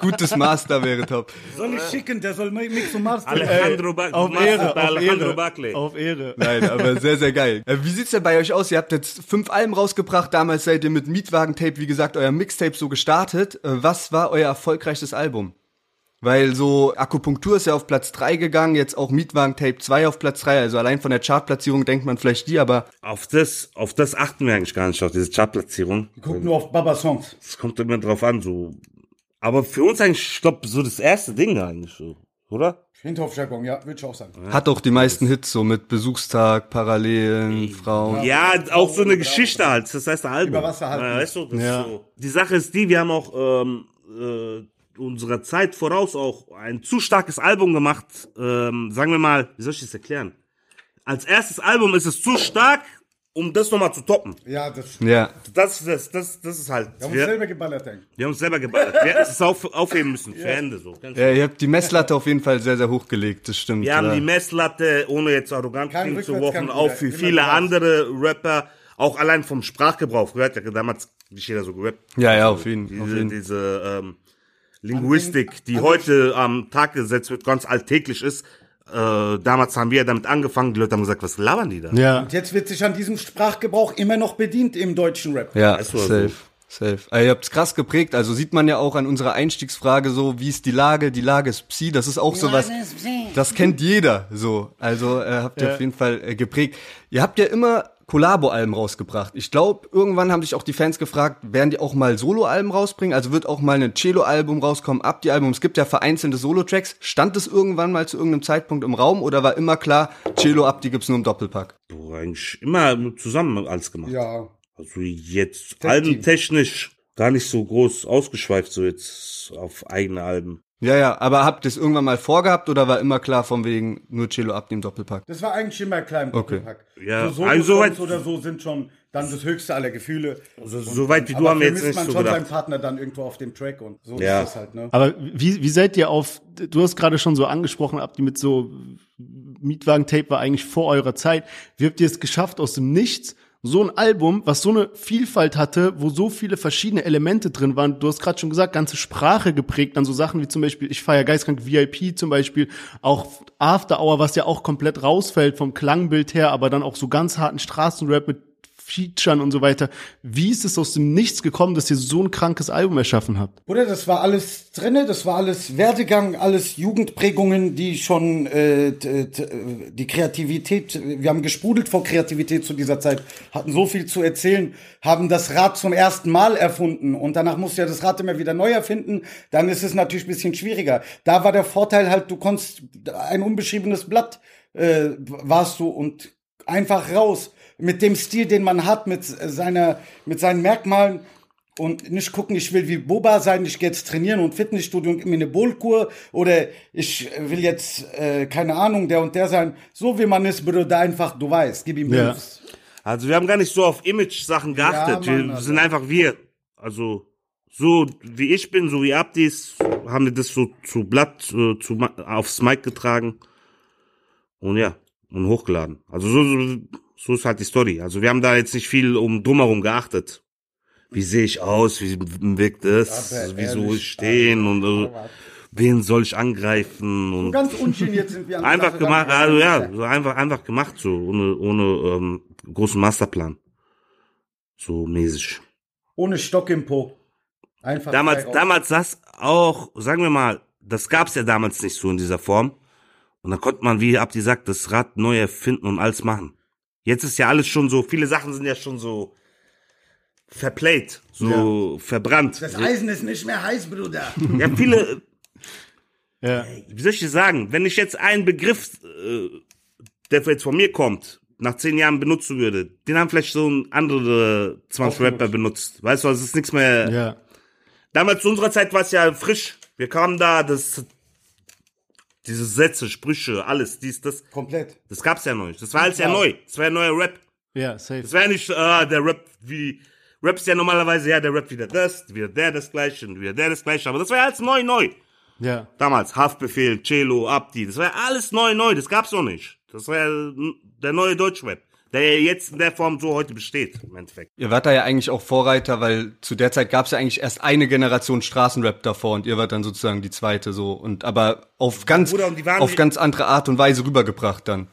Gutes Master wäre top. Soll ich schicken? Der soll Mix und Mars Alejandro Ba- auf Master Ehre, bei auf Alejandro Ehre, Barclay. auf Ehre. Nein, aber sehr, sehr geil. Äh, Wie sieht's denn bei euch aus? Ihr habt jetzt fünf Alben rausgebracht. Damals seid ihr mit Mietwagen-Tape, wie gesagt, euer Mixtape so gestartet. Äh, Was war euer erfolgreichstes Album? Weil so Akupunktur ist ja auf Platz drei gegangen, jetzt auch Mietwagen-Tape 2 auf Platz drei. Also allein von der Chartplatzierung denkt man vielleicht die, aber Auf das, auf das achten wir eigentlich gar nicht, auf diese Chartplatzierung. Guck nur auf Baba Songs. Es kommt immer drauf an, so. Aber für uns eigentlich, ich glaub, so das erste Ding eigentlich, so. Oder? Hinterhofjargon, ja, würde ich auch sagen. hat auch die meisten Hits so mit Besuchstag, Parallelen, Frauen. Ja, auch so eine Geschichte halt. Das heißt, ein Album. Über Wasser halten. Ja, weißt du, das Ja. ist so. Die Sache ist die, wir haben auch ähm, äh, unserer Zeit voraus auch ein zu starkes Album gemacht. Ähm, sagen wir mal, wie soll ich das erklären? Als erstes Album ist es zu stark, um das nochmal zu toppen. Ja, das. Ja. Das, das, das, das ist halt. Wir haben uns selber geballert, ey. wir haben uns selber geballert. Wir hätten es auf, aufheben müssen für Ende so. Ganz ja. Ihr habt die Messlatte auf jeden Fall sehr, sehr hochgelegt, das stimmt. Wir haben ja. die Messlatte, ohne jetzt arrogant klingen zu wochen, auch für viele andere Rapper, auch allein vom Sprachgebrauch. Gehört ja damals nicht jeder so gerappt. Ja, ja, auf jeden- diese, auf jeden. Diese ähm, Linguistik, die heute am Tag gesetzt wird, ganz alltäglich ist. Äh, damals haben wir ja damit angefangen, die Leute haben gesagt, was labern die da? Ja. Und jetzt wird sich an diesem Sprachgebrauch immer noch bedient im deutschen Rap. Ja, Weißt du, safe. also- Safe. Also, ihr habt's krass geprägt. Also sieht man ja auch an unserer Einstiegsfrage so, wie ist die Lage? Die Lage ist Psi. Das ist auch sowas. Das kennt jeder. So. Also äh, habt ihr Ja. auf jeden Fall äh, geprägt. Ihr habt ja immer Kollabo-Alben rausgebracht. Ich glaube, irgendwann haben sich auch die Fans gefragt, werden die auch mal Solo-Alben rausbringen? Also wird auch mal ein Cello-Album rauskommen, Abdi-Album. Es gibt ja vereinzelte Solo-Tracks. Stand es irgendwann mal zu irgendeinem Zeitpunkt im Raum oder war immer klar, Cello, Abdi gibt's nur im Doppelpack? So, eigentlich immer zusammen alles gemacht. Ja. Also jetzt albentechnisch gar nicht so groß ausgeschweift, so jetzt auf eigene Alben. Ja, ja, aber habt ihr es irgendwann mal vorgehabt oder war immer klar von wegen nur Cello Abdi im Doppelpack? Das war eigentlich immer klein im Okay. Doppelpack. Ja, so also Solo-Songs soweit- oder so sind schon dann das höchste aller Gefühle. Also, so weit wie du haben wir jetzt nicht man so schon gedacht. seinen Partner dann irgendwo auf dem Track und so Ja. ist das halt, ne? Aber wie, wie seid ihr auf, du hast gerade schon so angesprochen, habt ihr mit so Mietwagen-Tape war eigentlich vor eurer Zeit. Wie habt ihr es geschafft, aus dem Nichts so ein Album, was so eine Vielfalt hatte, wo so viele verschiedene Elemente drin waren. Du hast gerade schon gesagt, ganze Sprache geprägt, dann so Sachen wie zum Beispiel, ich feier geistkrank VIP zum Beispiel, auch After Hour, was ja auch komplett rausfällt vom Klangbild her, aber dann auch so ganz harten Straßenrap mit Featuren und so weiter. Wie ist es aus dem Nichts gekommen, dass ihr so ein krankes Album erschaffen habt? Bruder, das war alles drinne, das war alles Werdegang, alles Jugendprägungen, die schon äh, die Kreativität, wir haben gesprudelt vor Kreativität zu dieser Zeit, hatten so viel zu erzählen, haben das Rad zum ersten Mal erfunden und danach musst du ja das Rad immer wieder neu erfinden, dann ist es natürlich ein bisschen schwieriger. Da war der Vorteil halt, du konntest ein unbeschriebenes Blatt äh, warst du und einfach raus mit dem Stil, den man hat, mit seiner, mit seinen Merkmalen und nicht gucken, ich will wie Boba sein, ich gehe jetzt trainieren und Fitnessstudio und mir eine Bohlkur oder ich will jetzt, äh, keine Ahnung, der und der sein. So wie man ist, Bruder, einfach, du weißt, gib ihm Ja. Moves. Also wir haben gar nicht so auf Image-Sachen geachtet. Ja, Mann, wir sind einfach wir. Also so wie ich bin, so wie Abdis, haben wir das so zu Blatt, äh, zu, Ma- aufs Mic getragen. Und ja, und hochgeladen. Also so, so, so ist halt die Story. Also wir haben da jetzt nicht viel um drumherum geachtet. Wie sehe ich aus? Wie wirkt das? Aber Wie soll ehrlich, ich stehen? Und äh, wen soll ich angreifen? Und Ganz ungeniert sind wir einfach gemacht, also ja, so einfach, einfach gemacht, so ohne, ohne ähm, großen Masterplan. So mäßig. Ohne Stock im Po. Einfach Damals, damals das auch, sagen wir mal, das gab's ja damals nicht so in dieser Form. Und dann konnte man, wie Abdi sagt, das Rad neu erfinden und alles machen. Jetzt ist ja alles schon so, viele Sachen sind ja schon so verplayt, so verbrannt. Das Eisen ist nicht mehr heiß, Bruder. Ja, viele, Ja. wie soll ich dir sagen, wenn ich jetzt einen Begriff, äh, der jetzt von mir kommt, nach zehn Jahren benutzen würde, den haben vielleicht so ein andere 20 Rapper benutzt. Weißt du, es ist nichts mehr. Ja. Damals zu unserer Zeit war es ja frisch. Wir kamen da, das Diese Sätze, Sprüche, alles, dies, das. Komplett. Das gab's ja noch nicht. Das war alles ja neu. Das war ja neuer Rap. Ja, safe. Das war ja nicht, ah, der Rap wie, Rap ist ja normalerweise, ja, der Rap wieder das, wieder der das gleiche und wieder der das gleiche. Aber das war ja alles neu, neu. Ja. Damals, Haftbefehl, Cello, Abdi, das war ja alles neu, neu, das gab's noch nicht. Das war ja der neue Deutschrap, der ja jetzt in der Form so heute besteht, im Endeffekt. Ihr wart da ja eigentlich auch Vorreiter, weil zu der Zeit gab es ja eigentlich erst eine Generation Straßenrap davor und ihr wart dann sozusagen die zweite so und aber auf ganz Bruder, und die waren auf die- ganz andere Art und Weise rübergebracht dann.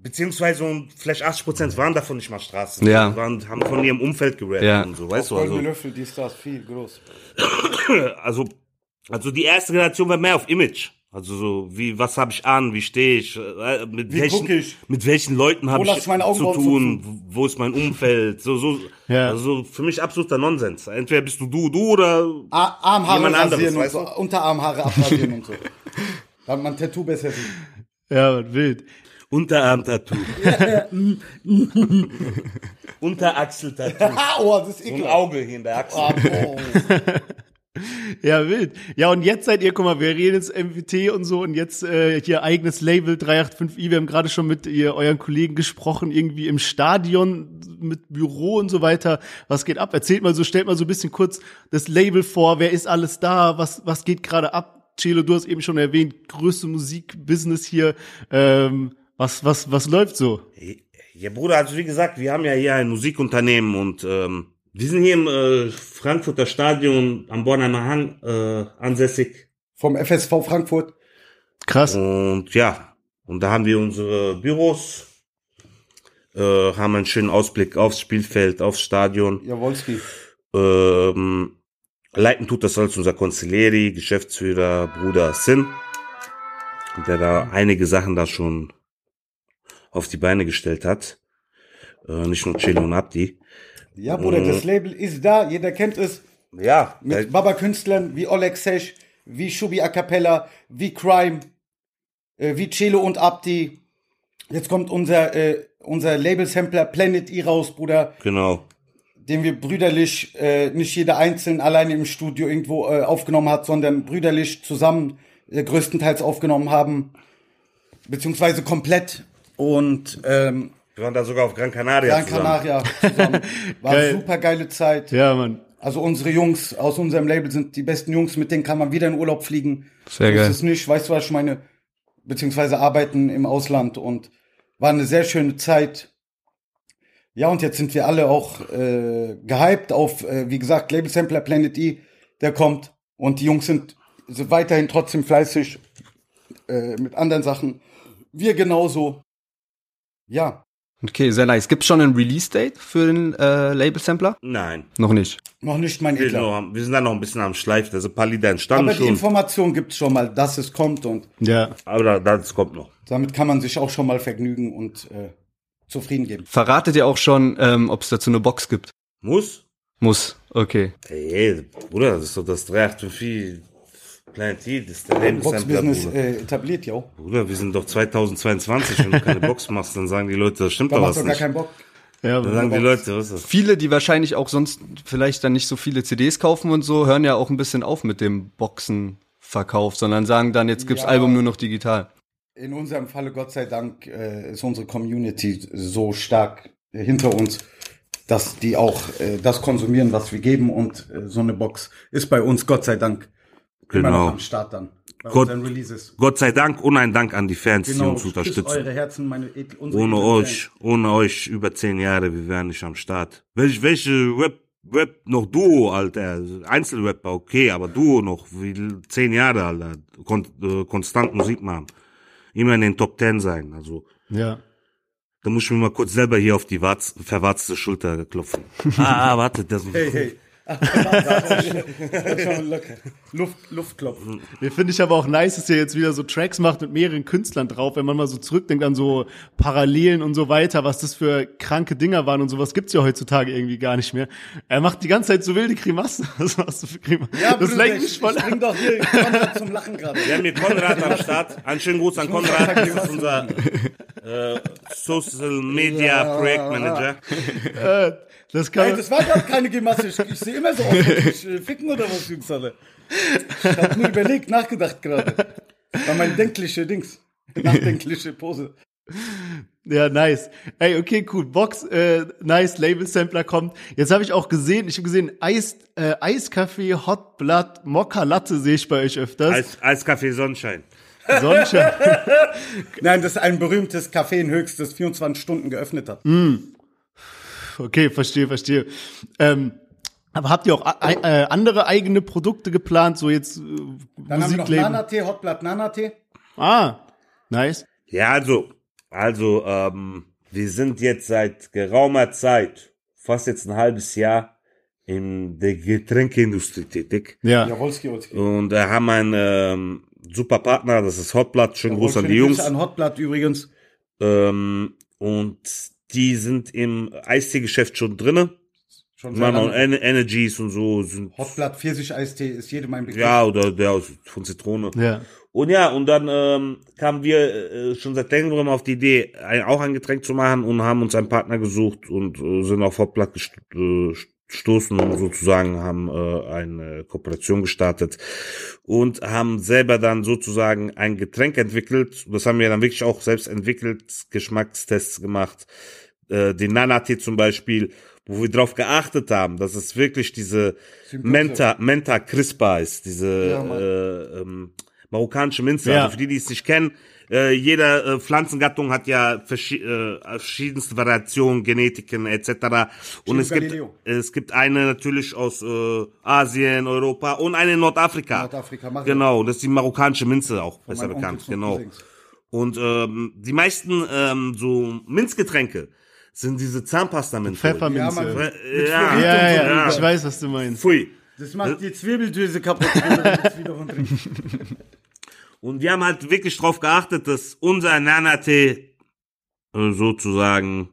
Beziehungsweise vielleicht 80 Prozent waren davon nicht mal Straßen. Ja. Die Waren, haben von ihrem Umfeld gerappt Ja. und so, weißt du, Goldene also, Löffel, dies, das, viel, groß. also, also die erste Generation war mehr auf Image. Also so, wie, was habe ich an, wie stehe ich, äh, mit Wie welchen, ich? mit welchen Leuten habe ich ich meine zu tun, wo wo ist mein Umfeld, so, so, Ja. also für mich absoluter Nonsens. Entweder bist du du, du oder, A Armhaare Jemand anderes, rasieren und weißt so, du? Unterarmhaare abrasieren und so. Damit man Tattoo besser sieht. Ja, wild. Unterarm-Tattoo. Unterachsel-Tattoo. Oh, das ist So ein ekelhaft. Auge hier in der Achsel. Ah, oh. Ja, wild. Ja, und jetzt seid ihr, guck mal, wir reden jetzt MVT und so und jetzt äh, hier eigenes Label 385i. Wir haben gerade schon mit ihr, euren Kollegen gesprochen, irgendwie im Stadion mit Büro und so weiter. Was geht ab? Erzählt mal so, stellt mal so ein bisschen kurz das Label vor. Wer ist alles da? Was, was geht gerade ab? Celo, du hast eben schon erwähnt, größte Musikbusiness hier. Ähm, was, was, was läuft so? Ja, Bruder, also wie gesagt, wir haben ja hier ein Musikunternehmen und ähm, wir sind hier im äh, Frankfurter Stadion am Bornheimer Hang äh, ansässig. Vom FSV Frankfurt. Krass. Und ja, und da haben wir unsere Büros, äh, haben einen schönen Ausblick aufs Spielfeld, aufs Stadion. Jawolski. Ähm, leiten tut das alles unser Consiglieri, Geschäftsführer, Bruder Sin, der da einige Sachen da schon auf die Beine gestellt hat. Äh, nicht nur Cello und Abdi. Ja, Bruder, das Label ist da. Jeder kennt es. Ja, Mit äh, Baba-Künstlern wie Oleg Sesh, wie Shubi A Cappella, wie Crime, äh, wie Celo und Abdi. Jetzt kommt unser, äh, unser Label-Sampler Planet E raus, Bruder, genau. den wir brüderlich, äh, nicht jeder einzeln alleine im Studio irgendwo äh, aufgenommen hat, sondern brüderlich zusammen äh, größtenteils aufgenommen haben. Beziehungsweise komplett. Und ähm, Wir waren da sogar auf Gran Canaria Gran zusammen. Canaria zusammen. War Geil. super geile Zeit. Ja, Mann. Also unsere Jungs aus unserem Label sind die besten Jungs, mit denen kann man wieder in Urlaub fliegen. Sehr Das geil. ist nicht, weißt du was ich meine? Beziehungsweise arbeiten im Ausland und war eine sehr schöne Zeit. Ja, und jetzt sind wir alle auch äh, gehypt auf, äh, wie gesagt, Label Sampler Planet E, der kommt. Und die Jungs sind, sind weiterhin trotzdem fleißig äh, mit anderen Sachen. Wir genauso. Ja, Okay, sehr nice. Gibt's schon ein Release-Date für den äh, Label-Sampler? Nein. Noch nicht. noch nicht mein Wir, Edler. noch, wir sind da noch ein bisschen am Schleif. Da sind ein paar Lieder entstanden Aber die schon. Information gibt's schon mal, dass es kommt und Ja. Aber da, das kommt noch. damit kann man sich auch schon mal vergnügen und äh, zufrieden geben. Verratet ihr auch schon, ähm, ob es dazu eine Box gibt? Muss? Muss. Okay. Ey, Bruder, das ist doch das 385 Planet T, das ist der Label-Sampler, Boxbusiness Bruder. äh, etabliert, ja. Bruder, wir sind doch 2022. Wenn du keine Box machst, dann sagen die Leute, das stimmt Da doch was doch gar nicht. keinen Bock. Ja, Dann sagen die Leute, was ist das? Viele, die wahrscheinlich auch sonst vielleicht dann nicht so viele CDs kaufen und so, hören ja auch ein bisschen auf mit dem Boxenverkauf, sondern sagen dann, jetzt gibt's Ja. Album nur noch digital. In unserem Falle, Gott sei Dank, äh, ist unsere Community so stark hinter uns, dass die auch äh, das konsumieren, was wir geben. Und äh, so eine Box ist bei uns, Gott sei Dank, immer noch Genau. am Start dann. Bei Gott- Releases. Gott sei Dank und ein Dank an die Fans, die Genau, uns küsst unterstützen. eure Herzen, meine Ohne euch, ohne euch über zehn Jahre, wir wären nicht am Start. Welche, welche Rap, Rap noch Duo, Alter? Einzelrapper, okay, aber Duo noch, wie zehn Jahre, Alter. Kon äh, konstant Musik machen. Immer in den Top Ten sein, also. ja. Da muss ich mir mal kurz selber hier auf die Warz, verwarzte Schulter klopfen. ah, ah, warte, das Hey, hey. Das. Luft, Luftklopfen. Mir finde ich aber auch nice, dass ihr jetzt wieder so Tracks macht mit mehreren Künstlern drauf, wenn man mal so zurückdenkt an so Parallelen und so weiter, was das für kranke Dinger waren und sowas gibt's ja heutzutage irgendwie gar nicht mehr. Er macht die ganze Zeit so wilde Grimassen. Was machst du für Grimassen? das Bruder, lenkt ich, mich voll ich bring doch hier Konrad zum Lachen gerade. Wir haben hier Konrad am Start. Einen schönen Gruß an Konrad. Das ist unser äh, Social Media Projektmanager. Äh, Das kann man, das war gerade keine Gemasse. Ich, ich sehe immer so aus, ich äh, ficken oder was, Jungs alle. Ich hab nur überlegt, nachgedacht gerade. War mein denkliche Dings. Nachdenkliche Pose. Ja, nice. Ey, okay, cool. Box, äh, nice, Label-Sampler kommt. Jetzt habe ich auch gesehen, ich habe gesehen, Eis, äh, Eiskaffee, Hot Blood, Mokka Latte sehe ich bei euch öfters. Als, als Kaffee Sonnenschein. Sonnenschein. Nein, das ist ein berühmtes Café in Höchst, das 24 Stunden geöffnet hat. Okay, verstehe, verstehe. Ähm, aber habt ihr auch äh, andere eigene Produkte geplant, so jetzt äh, Dann haben wir noch? Nanatee, Hotblood Nanatee. Ah, nice. Ja, also, also, ähm, wir sind jetzt seit geraumer Zeit, fast jetzt ein halbes Jahr, in der Getränkeindustrie tätig. Ja. Jawolski, Wolski. Und äh, haben einen ähm, super Partner, das ist Hotblood, schönen Gruß an die Jungs. An Hotblood übrigens. Ähm, und die sind im Eistee-Geschäft schon drinne. Schon auch lange. En Energies und so. Sind, Hotblood Pfirsich-Eistee ist jedem ein Begriff. ja, oder der aus, von Zitrone. Ja. Und ja, und dann ähm, kamen wir äh, schon seit längerem auf die Idee, ein, auch ein Getränk zu machen und haben uns einen Partner gesucht und äh, sind auf Hotblood gest äh, gestoßen und sozusagen haben äh, eine Kooperation gestartet und haben selber dann sozusagen ein Getränk entwickelt. Das haben wir dann wirklich auch selbst entwickelt, Geschmackstests gemacht, äh, den Nanatee zum Beispiel, wo wir darauf geachtet haben, dass es wirklich diese Menta, Menta Crispa ist, diese Ja, äh, ähm, marokkanische Minze. Ja. Also für die, die es nicht kennen, äh, jede äh, Pflanzengattung hat ja verschi äh, verschiedenste Variationen, Genetiken etc. Und es gibt, es gibt eine natürlich aus äh, Asien, Europa und eine in Nordafrika. Nordafrika, Maghreb. Genau, das ist die marokkanische Minze auch besser meinen bekannt. Genau. Cousins. Und ähm, die meisten ähm, so Minzgetränke sind diese Zahnpasta-Minze. Pfefferminze. Ja, man- Äh, Ja, Ja, ja, ja. ich weiß, was du meinst. Pfui. Das macht die Zwirbeldrüse kaputt, wenn du trinkst. Und wir haben halt wirklich drauf geachtet, dass unser Nanatee äh, sozusagen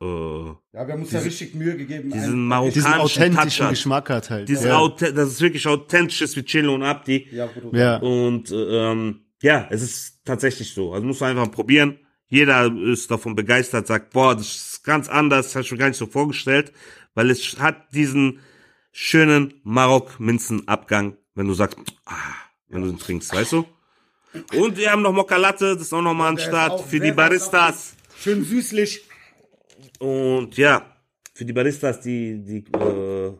äh, Ja, wir haben uns da richtig Mühe gegeben. diesen Diesen marokkanischen Touch authentischen hat. Geschmack hat halt. Dieses ja. Auth das ist wirklich authentisch ist wie Chilo und Abdi. Ja, Bruder. ja. Und äh, ähm, ja, es ist tatsächlich so. Also muss man einfach probieren. Jeder ist davon begeistert, sagt, boah, das ist ganz anders, das habe ich mir gar nicht so vorgestellt, weil es hat diesen schönen Marok-Minzen-Abgang, wenn du sagst, ah, wenn du den trinkst, weißt du? Und wir haben noch Mokka Latte, das ist auch nochmal ein Start für die Baristas. Schön süßlich. Und ja, für die Baristas, die die äh,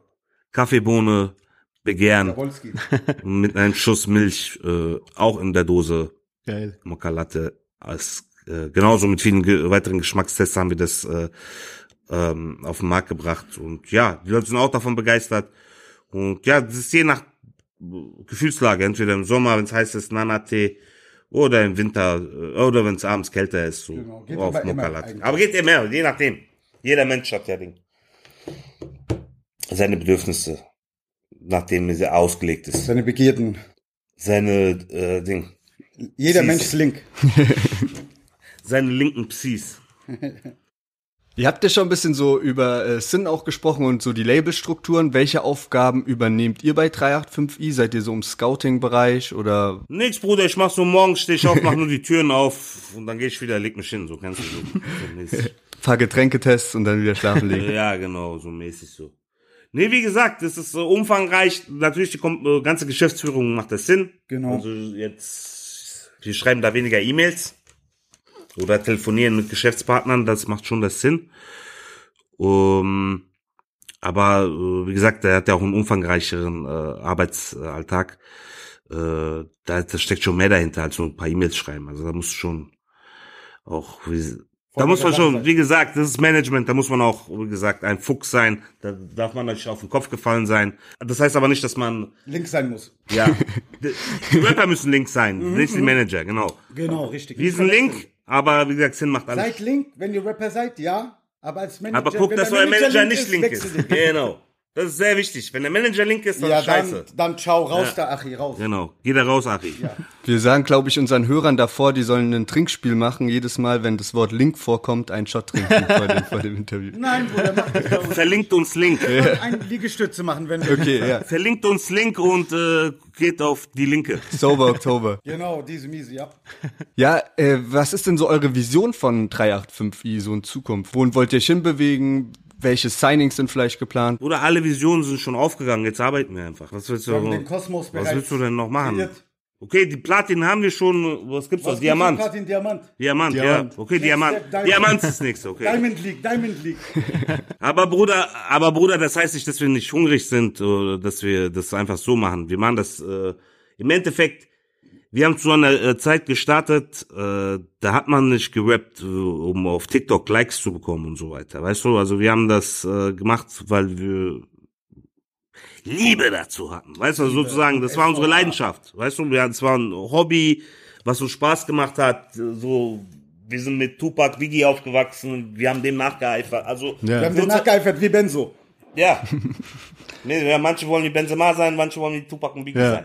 Kaffeebohne begehren, Jawolski. mit einem Schuss Milch, äh, auch in der Dose Geil. Mokka Latte als äh, genauso mit vielen ge weiteren Geschmackstests haben wir das äh, ähm, auf den Markt gebracht und ja, die Leute sind auch davon begeistert und ja, das ist je nach Gefühlslage, entweder im Sommer, wenn es heiß ist, Nanatee oder im Winter äh, oder wenn es abends kälter ist, so Genau, geht auf eigentlich. Aber geht immer, je nachdem. Jeder Mensch hat ja Ding. seine Bedürfnisse, nachdem er ausgelegt ist. Seine Begierden. Seine äh, Ding, Jeder Siehst. Mensch ist link. seine linken Psis. Ihr habt ja schon ein bisschen so über äh, Sinn auch gesprochen und so die Labelstrukturen. Welche Aufgaben übernehmt ihr bei 385i? Seid ihr so im Scouting-Bereich oder Nix, Bruder, ich mach so morgens, steh ich auf, mach nur die Türen auf und dann gehe ich wieder, leg mich hin, so kennst du so. so mäßig. paar Getränketests und dann wieder schlafen legen? Ja, genau, so mäßig so. Nee, wie gesagt, das ist so umfangreich. Natürlich, die äh, ganze Geschäftsführung macht das Sinn. Genau. Also jetzt, wir schreiben da weniger E-Mails oder telefonieren mit Geschäftspartnern, das macht schon das Sinn. Um, aber äh, wie gesagt, der hat ja auch einen umfangreicheren äh, Arbeitsalltag. Äh, da, da steckt schon mehr dahinter als nur ein paar E-Mails schreiben. Also da muss schon auch, wie, da muss man schon, wie gesagt, das ist Management, da muss man auch, wie gesagt, ein Fuchs sein. Da darf man natürlich auf den Kopf gefallen sein. Das heißt aber nicht, dass man, Link sein muss. ja, die die Rapper müssen links sein, nicht die Manager, genau. Genau, richtig. Wir sind link, aber wie gesagt, Sinn macht alles. Seid link, wenn ihr Rapper seid, ja. Aber als Manager. Aber guck, dass euer Manager nicht link ist. Genau. Das ist sehr wichtig. Wenn der Manager link ist, dann Ja, scheiße. dann, dann ciao, raus da, Achi, raus. Genau. Geh da raus, Ari. Wir sagen, glaube ich, unseren Hörern davor, die sollen ein Trinkspiel machen. Jedes Mal, wenn das Wort Link vorkommt, einen Shot trinken vor, dem, vor dem Interview. Nein, Bruder, mach das bei uns. Verlinkt uns Link. Ein Liegestütze machen, wenn wir. Okay, ja. Verlinkt uns Link und äh, geht auf die Linke. Sober Oktober. Genau, diese miese, ja. Ja, äh, was ist denn so eure Vision von 385i so in Zukunft? Wohin wollt ihr euch hinbewegen? Welche Signings sind vielleicht geplant? Oder alle Visionen sind schon aufgegangen. Jetzt arbeiten wir einfach. Was willst du, Wir haben den Kosmos was willst du denn noch machen? kreiert. Okay, die Platin haben wir schon, was gibt's noch? Was Diamant. Platin, Diamant. Diamant, Diamant. ja. Okay, Diamant. Diamond. Diamant ist das nächste, okay. Diamond League, Diamond League. Aber Bruder, aber Bruder, das heißt nicht, dass wir nicht hungrig sind oder dass wir das einfach so machen. Wir machen das äh, im Endeffekt. Wir haben zu einer äh, Zeit gestartet, äh, da hat man nicht gerappt, äh, um auf TikTok Likes zu bekommen und so weiter. Weißt du, also wir haben das äh, gemacht, weil wir Liebe dazu hatten. Weißt du, sozusagen, das war unsere Leidenschaft. Weißt du, wir hatten, es war ein Hobby, was uns Spaß gemacht hat. So, wir sind mit Tupac Biggie aufgewachsen, wir haben dem nachgeeifert. Also Wir Ja. haben den nachgeeifert wie Benzo. ja. nee, ja. Manche wollen wie Benzema sein, manche wollen wie Tupac und Biggie Ja. sein.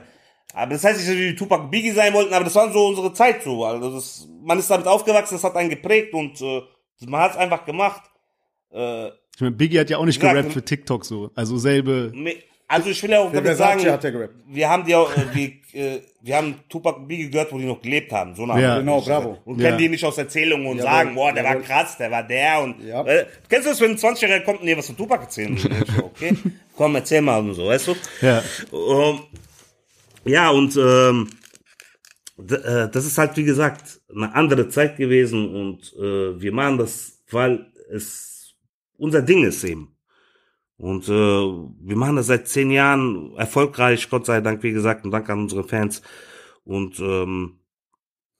Aber das heißt nicht, dass wir wie Tupac und Biggie sein wollten, aber das war so unsere Zeit so. Also das, man ist damit aufgewachsen, das hat einen geprägt und äh, man hat es einfach gemacht. Äh, Ich meine, Biggie hat ja auch nicht Ja, gerappt für TikTok so. Also selbe. me- also ich will ja auch damit sagen, hat ja gerappt. wir haben die auch, äh, wir, äh, wir haben Tupac und Biggie gehört, wo die noch gelebt haben. So eine Ja. Genau, bravo. Und Ja. kennen die nicht aus Erzählungen und Jawohl, sagen, boah, der war jawohl. krass, der war der und Ja. äh, kennst du das, wenn ein 20-Jähriger kommt und dir was von Tupac erzählen will? Okay, komm, erzähl mal und so, weißt du? Ja. Ähm, ja, und ähm, äh, das ist halt, wie gesagt, eine andere Zeit gewesen und äh, wir machen das, weil es unser Ding ist eben. Und äh, wir machen das seit zehn Jahren erfolgreich, Gott sei Dank, wie gesagt, und Dank an unsere Fans. Und ähm,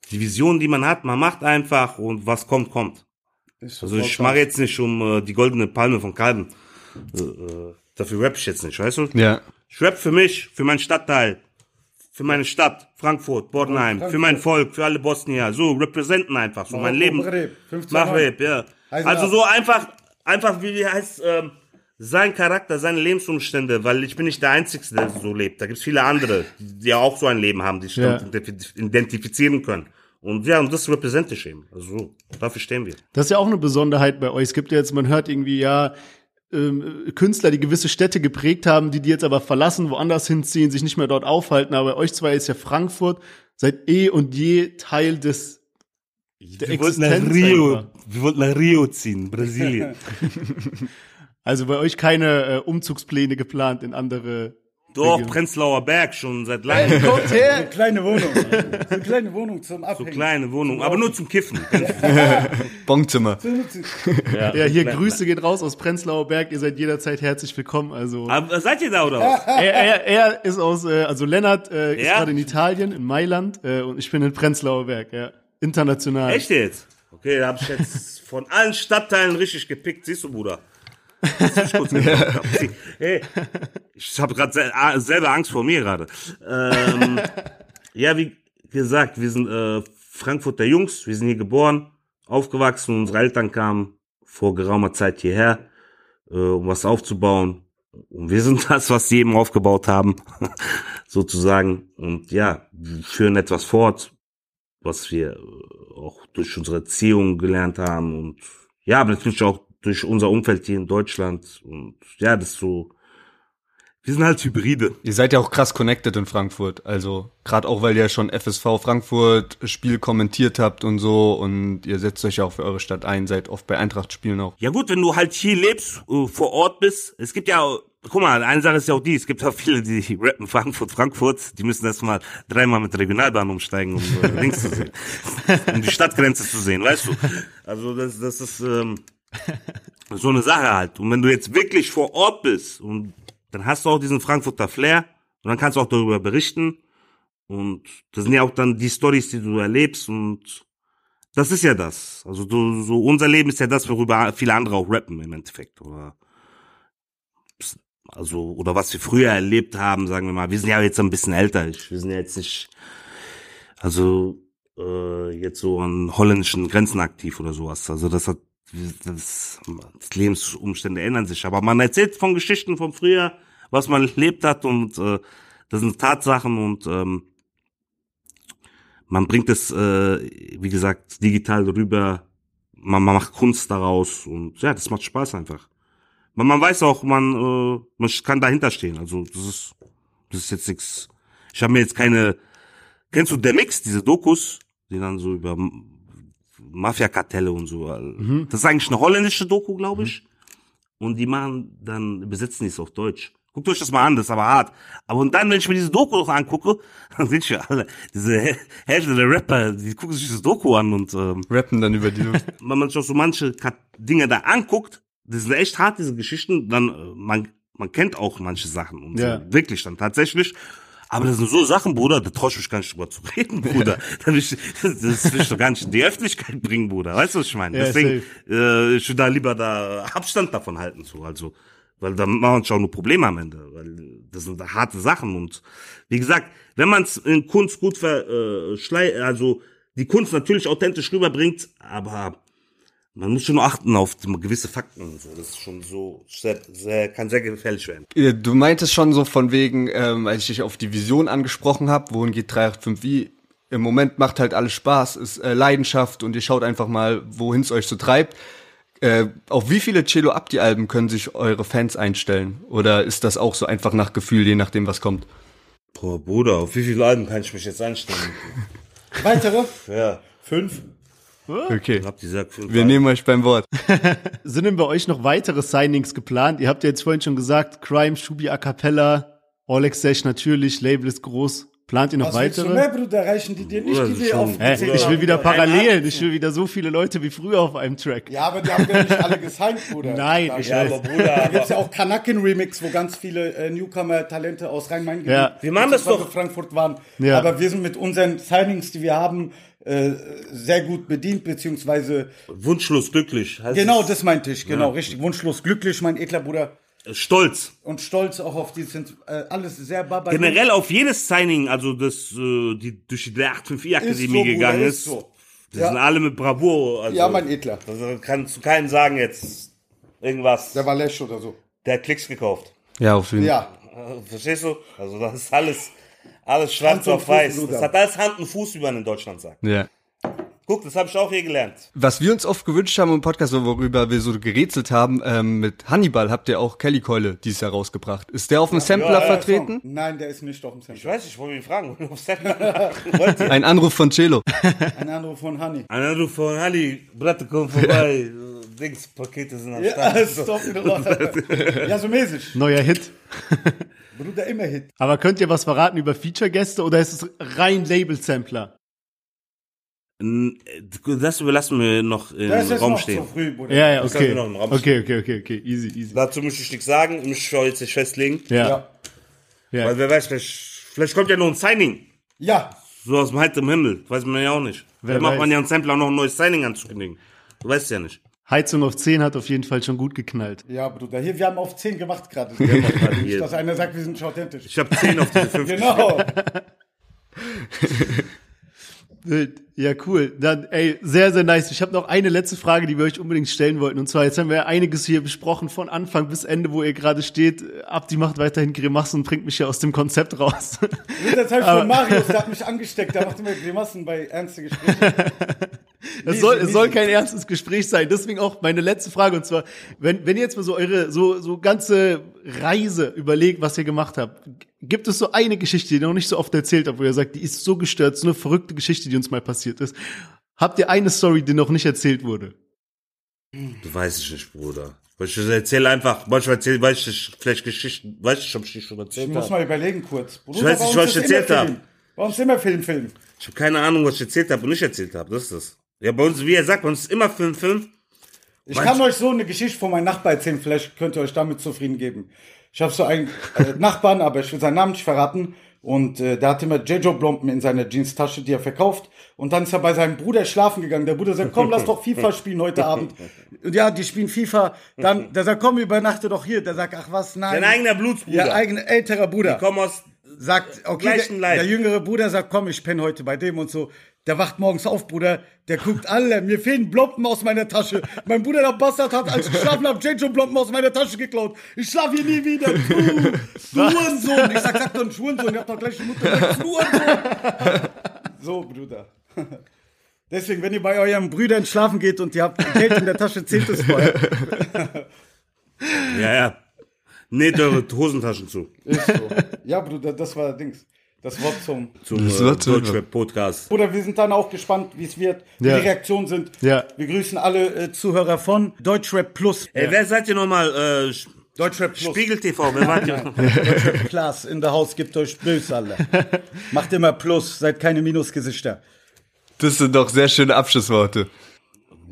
die Vision, die man hat, man macht einfach und was kommt, kommt. Ist so Also ich mache jetzt nicht um äh, die goldene Palme von Kalben. Äh, äh, dafür rap ich jetzt nicht, weißt du? Ja. Ich rap für mich, für meinen Stadtteil, für meine Stadt, Frankfurt, Bornheim, für mein Volk, für alle Bosnier. So, representen einfach, so mein Leben. Maghreb, 15 Maghreb, ja. Also so einfach, einfach wie heißt, ähm, sein Charakter, seine Lebensumstände, weil ich bin nicht der Einzige, der so lebt. Da gibt's viele andere, die auch so ein Leben haben, die sich Ja. identifizieren können. Und ja, und das repräsentiere ich eben. Also so, dafür stehen wir. Das ist ja auch eine Besonderheit bei euch. Es gibt ja jetzt, man hört irgendwie, ja, ähm, Künstler, die gewisse Städte geprägt haben, die die jetzt aber verlassen, woanders hinziehen, sich nicht mehr dort aufhalten. Aber bei euch zwei ist ja Frankfurt seit eh und je Teil des der Wir wollten nach Rio, einfach. wir wollten nach Rio ziehen, Brasilien. Also bei euch keine äh, Umzugspläne geplant in andere. Doch. Prenzlauer Berg schon seit langem. Kommt her! Kleine Wohnung. so eine kleine Wohnung zum So Abhängen. kleine Wohnung, aber nur zum Kiffen. Bonzimmer. Ja, hier Grüße geht raus aus Prenzlauer Berg. Ihr seid jederzeit herzlich willkommen. Also Aber seid ihr da oder was? er, er, er ist aus, äh, also Lennart äh, ist Ja? gerade in Italien, in Mailand, äh, und ich bin in Prenzlauer Berg. Ja, international. Echt jetzt? Okay, da hab ich jetzt von allen Stadtteilen richtig gepickt, siehst du, Bruder. Das ist kurz gedacht. hey, ich habe gerade selber Angst vor mir gerade. Ähm, ja, wie gesagt, wir sind äh, Frankfurter Jungs, wir sind hier geboren, aufgewachsen, unsere Eltern kamen vor geraumer Zeit hierher, äh, um was aufzubauen. Und wir sind das, was sie eben aufgebaut haben, sozusagen. Und ja, wir führen etwas fort, was wir äh, auch durch unsere Erziehung gelernt haben und ja, aber natürlich auch durch unser Umfeld hier in Deutschland und ja, das ist so, wir sind halt Hybride. Ihr seid ja auch krass connected in Frankfurt. Also gerade auch, weil ihr schon FSV Frankfurt Spiel kommentiert habt und so und ihr setzt euch ja auch für eure Stadt ein, seid oft bei Eintracht spielen auch. Ja gut, wenn du halt hier lebst, äh, vor Ort bist, es gibt ja, guck mal, eine Sache ist ja auch die, es gibt auch viele, die rappen Frankfurt, Frankfurt, die müssen erst mal dreimal mit der Regionalbahn umsteigen, um äh, links zu sehen, um die Stadtgrenze zu sehen, weißt du. Also das, das ist ähm, so eine Sache halt. Und wenn du jetzt wirklich vor Ort bist und dann hast du auch diesen Frankfurter Flair und dann kannst du auch darüber berichten und das sind ja auch dann die Stories, die du erlebst und das ist ja das. Also du, so unser Leben ist ja das, worüber viele andere auch rappen im Endeffekt. Oder also oder was wir früher erlebt haben, sagen wir mal. Wir sind ja jetzt ein bisschen älter. Wir sind ja jetzt nicht also äh, jetzt so an holländischen Grenzen aktiv oder sowas. Also das hat das, das Lebensumstände ändern sich. Aber man erzählt von Geschichten von früher, was man erlebt hat und äh, das sind Tatsachen und ähm, man bringt es, äh, wie gesagt, digital rüber, man, man macht Kunst daraus und ja, das macht Spaß einfach. Man, man weiß auch, man, äh, man kann dahinter stehen. Also das ist, das ist jetzt nichts. Ich habe mir jetzt keine. Kennst du der Mix, diese Dokus, die dann so über Mafia-Kartelle und so. Das ist eigentlich eine holländische Doku, glaube ich. Und die machen dann, übersetzen die es auf Deutsch. Guckt euch das mal an, das ist aber hart. Aber und dann, wenn ich mir diese Doku noch angucke, dann sehe ich ja alle, diese Hälfte der Rapper, die gucken sich das Doku an und ähm, Rappen dann über die. wenn man sich auch so manche Dinge da anguckt, das sind echt hart, diese Geschichten, dann, äh, man, man kennt auch manche Sachen und Ja. wirklich dann tatsächlich. Aber das sind so Sachen, Bruder, da traue ich mich gar nicht drüber zu reden, Bruder. Das will ich doch gar nicht in die Öffentlichkeit bringen, Bruder. Weißt du, was ich meine? Ja, Deswegen, äh, ich will da lieber da Abstand davon halten, so, also. Weil da machen wir uns auch nur Probleme am Ende, weil das sind harte Sachen und wie gesagt, wenn man es in Kunst gut ver, äh, also die Kunst natürlich authentisch rüberbringt, aber man muss schon achten auf die- gewisse Fakten und so. Das ist schon so sehr, sehr kann sehr gefährlich werden. Äh, Du meintest schon so von wegen, ähm, als ich dich auf die Vision angesprochen habe, wohin geht 385i? Im Moment macht halt alles Spaß, ist äh, Leidenschaft und ihr schaut einfach mal, wohin es euch so treibt. Äh, auf wie viele Cello Abdi Alben können sich eure Fans einstellen? Oder ist das auch so einfach nach Gefühl, je nachdem was kommt? Boah, Bruder, auf wie viele Alben kann ich mich jetzt einstellen? Weitere? ja, Fünf. Okay. gesagt, Wir nehmen euch beim Wort. Sind denn bei euch noch weitere Signings geplant? Ihr habt ja jetzt vorhin schon gesagt, Crime, Shubi A Cappella, Olex Sesh natürlich, Label ist groß. Plant ihr noch Was du weitere? mehr, Bruder? Reichen die dir nicht, Bruder, die auf Hä? Ich will wieder. Parallelen. Ich will wieder so viele Leute wie früher auf einem Track. Ja, aber die haben wir nicht alle gesigned, Bruder. Nein, da, ich Ja, weiß. aber Bruder, Da gibt's ja auch Kanaken-Remix, wo ganz viele äh, Newcomer-Talente aus Rhein-Main-Gebiet Ja. Wir machen das doch. Frankfurt waren. Ja. Aber wir sind mit unseren Signings, die wir haben, äh, sehr gut bedient, beziehungsweise wunschlos glücklich. Heißt genau das meinte ich, genau, richtig. Wunschlos glücklich, mein edler Bruder. Stolz. Und stolz auch auf die sind äh, alles sehr baba. Generell auf jedes Signing, also das, äh, die durch die 854 Ist Akademie so, Bruder, gegangen ist ist, so. die Ja. sind alle mit Bravour. Also, Ja, mein Edler. Also kannst du keinen sagen jetzt irgendwas. Der war Lesch oder so. Der hat Klicks gekauft. Ja, auf jeden Fall. Ja, Äh, Verstehst du? Also das ist alles, alles schwarz auf weiß. Fuß, Bruder. Das hat alles Hand und Fuß, wie man in Deutschland sagt. Ja. Guck, das habe ich auch hier gelernt. Was wir uns oft gewünscht haben im Podcast, worüber wir so gerätselt haben, ähm, mit Hannibal habt ihr auch Kelly Keule dieses Jahr rausgebracht. Ist der auf dem Sampler ja, ja, vertreten? Nein, der ist nicht auf dem Ich Sampler. weiß, ich wollte ihn fragen. Wollt ihr? Ein Anruf von Celo. Ein Anruf von Honey. Ein Anruf von Ali, Bratte, komm vorbei. Dings, Pakete sind am Ja, Start. stop Ja, so mäßig. Neuer Hit. Bruder, immer Hit. Aber könnt ihr was verraten über Feature-Gäste oder ist es rein Label-Sampler? Das überlassen wir noch im Das ist Raum noch stehen. zu früh, Bruder. Ja, ja, Das okay. haben wir noch im Raum Okay, okay, okay, okay. Easy, easy. Dazu möchte ich nichts sagen, ich mich jetzt nicht festlegen. Ja. Ja. Weil wer weiß, vielleicht, vielleicht kommt ja noch ein Signing. Ja, So aus dem heiteren Himmel. Weiß man ja auch nicht. Wer Vielleicht macht man ja einen Sampler noch ein neues Signing anzukündigen. Du weißt ja nicht. Heizung auf 10 hat auf jeden Fall schon gut geknallt. ja, Bruder. Hier, wir haben auf 10 gemacht gerade. Nicht, dass einer sagt, wir sind nicht authentisch. Ich habe 10 auf diese 50. Genau. Wild. Ja, cool. Dann, ey, sehr, sehr nice. Ich habe noch eine letzte Frage, die wir euch unbedingt stellen wollten. Und zwar, jetzt haben wir einiges hier besprochen, von Anfang bis Ende, wo ihr gerade steht. Abdi macht weiterhin Grimassen und bringt mich ja aus dem Konzept raus. Das habe ich von Marius, der hat mich angesteckt. Der macht immer Grimassen bei ernsten Gesprächen. Es soll, es soll kein ernstes Gespräch sein. Deswegen auch meine letzte Frage. Und zwar, wenn, wenn ihr jetzt mal so eure, so, so ganze Reise überlegt, was ihr gemacht habt, gibt es so eine Geschichte, die ihr noch nicht so oft erzählt habt, wo ihr sagt, die ist so gestört, so eine verrückte Geschichte, die uns mal passiert ist. Habt ihr eine Story, die noch nicht erzählt wurde? Du weißt ich nicht, Bruder. Ich erzähle einfach, manchmal erzähle weiß ich nicht, vielleicht Geschichten, weiß ich, ob ich die schon Ich erzählt muss habe. mal überlegen kurz. Bruder, Ich weiß nicht, was ich erzählt Film. Bei uns immer Film, Film. Ich habe keine Ahnung, was ich erzählt habe und nicht erzählt habe. Das ist das. Ja, bei uns, wie er sagt, bei uns ist immer Film, Film. Ich kann euch so eine Geschichte von meinem Nachbar erzählen, vielleicht könnt ihr euch damit zufrieden geben. Ich habe so einen äh, Nachbarn, aber ich will seinen Namen nicht verraten. Und äh, der hat immer J-Jo-Blompen in seiner Jeanstasche, die er verkauft. Und dann ist er bei seinem Bruder schlafen gegangen. Der Bruder sagt, komm, lass doch FIFA spielen heute Abend. Und ja, die spielen FIFA. Dann, der sagt, komm, übernachte doch hier. Der sagt, ach was, nein. Dein eigener Blutsbruder. Ja, eigener älterer Bruder. Komm aus, sagt, okay, der, der jüngere Bruder sagt, komm, ich penne heute bei dem und so. Der wacht morgens auf, Bruder, der guckt alle, mir fehlen Blompen aus meiner Tasche. Mein Bruder, der Bastard, hat, als ich geschlafen habe, J.J. Blompen aus meiner Tasche geklaut. Ich schlaf hier nie wieder. Du, du Hurensohn. Ich sag, sag doch nicht Hurensohn, ihr habt doch gleich eine Mutter. Ein Hurensohn. So, Bruder. Deswegen, wenn ihr bei euren Brüdern schlafen geht und ihr habt Geld in der Tasche, zählt es vorher. ja, ja. Näht eure Hosentaschen zu. Ist so. Ja, Bruder, das war Dings. Das Wort zum Zum Das äh, wird so. Deutschrap-Podcast. Oder wir sind dann auch gespannt, wie es wird, wie Ja. die Reaktionen sind. Ja. Wir grüßen alle äh, Zuhörer von Deutschrap Plus. Ey, wer seid ihr nochmal? Äh, Deutschrap Plus. Spiegel TV, wer war die? Deutschrap Plus in der Haus, gibt euch böse, alle. Macht immer Plus, seid keine Minusgesichter. Das sind doch sehr schöne Abschlussworte.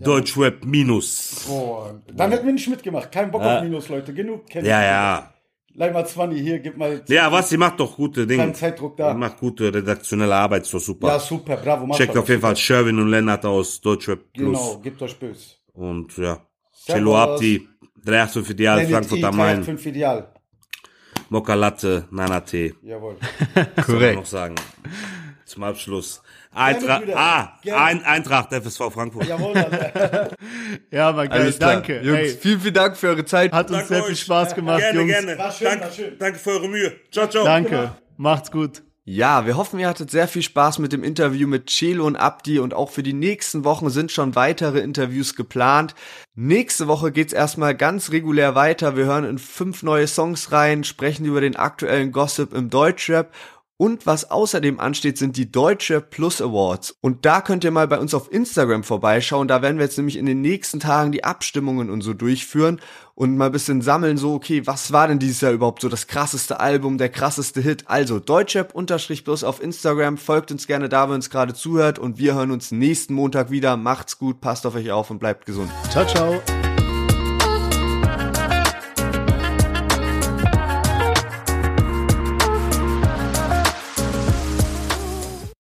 Deutschrap Minus. Boah, dann hätten wir nicht mitgemacht. Kein Bock auf Minus, Leute. Genug. Ja, ihr. ja. Leih mal 20 hier, gib mal Ja, was, sie macht doch gute Dinge. keinen Zeitdruck da. Sie macht gute redaktionelle Arbeit, doch super. Ja, super, bravo. macht Checkt auf jeden Fall Sherwin und Lennart aus Deutschrap Plus. Genau, gebt euch böse. Und ja, Servus. Cello Abdi, 385 Ideal, Frankfurt am Main, 5 Ideal. Mokka Latte, Nana Tee. Jawohl. Was soll man Korrekt. noch sagen? Zum Abschluss. Eintracht, ah. Ein, Eintracht FSV Frankfurt. Jawohl, Alter. Ja, mal geil. Alles klar. Danke. Jungs, Ey, vielen, vielen Dank für eure Zeit. hat uns Danke sehr viel euch. Spaß gemacht, gerne, Jungs. gerne. War schön, danke, war schön. danke für eure Mühe. Ciao, ciao. Danke. Macht's gut. Ja, wir hoffen, ihr hattet sehr viel Spaß mit dem Interview mit Celo und Abdi und auch für die nächsten Wochen sind schon weitere Interviews geplant. Nächste Woche geht's erstmal ganz regulär weiter. Wir hören in fünf neue Songs rein, sprechen über den aktuellen Gossip im Deutschrap und was außerdem ansteht, sind die Deutsche Plus Awards. Und da könnt ihr mal bei uns auf Instagram vorbeischauen. Da werden wir jetzt nämlich in den nächsten Tagen die Abstimmungen und so durchführen und mal ein bisschen sammeln, so, okay, was war denn dieses Jahr überhaupt so das krasseste Album, der krasseste Hit? Also, Deutschrap unterstrich plus auf Instagram. Folgt uns gerne da, wenn uns gerade zuhört und wir hören uns nächsten Montag wieder. Macht's gut, passt auf euch auf und bleibt gesund. Ciao, ciao.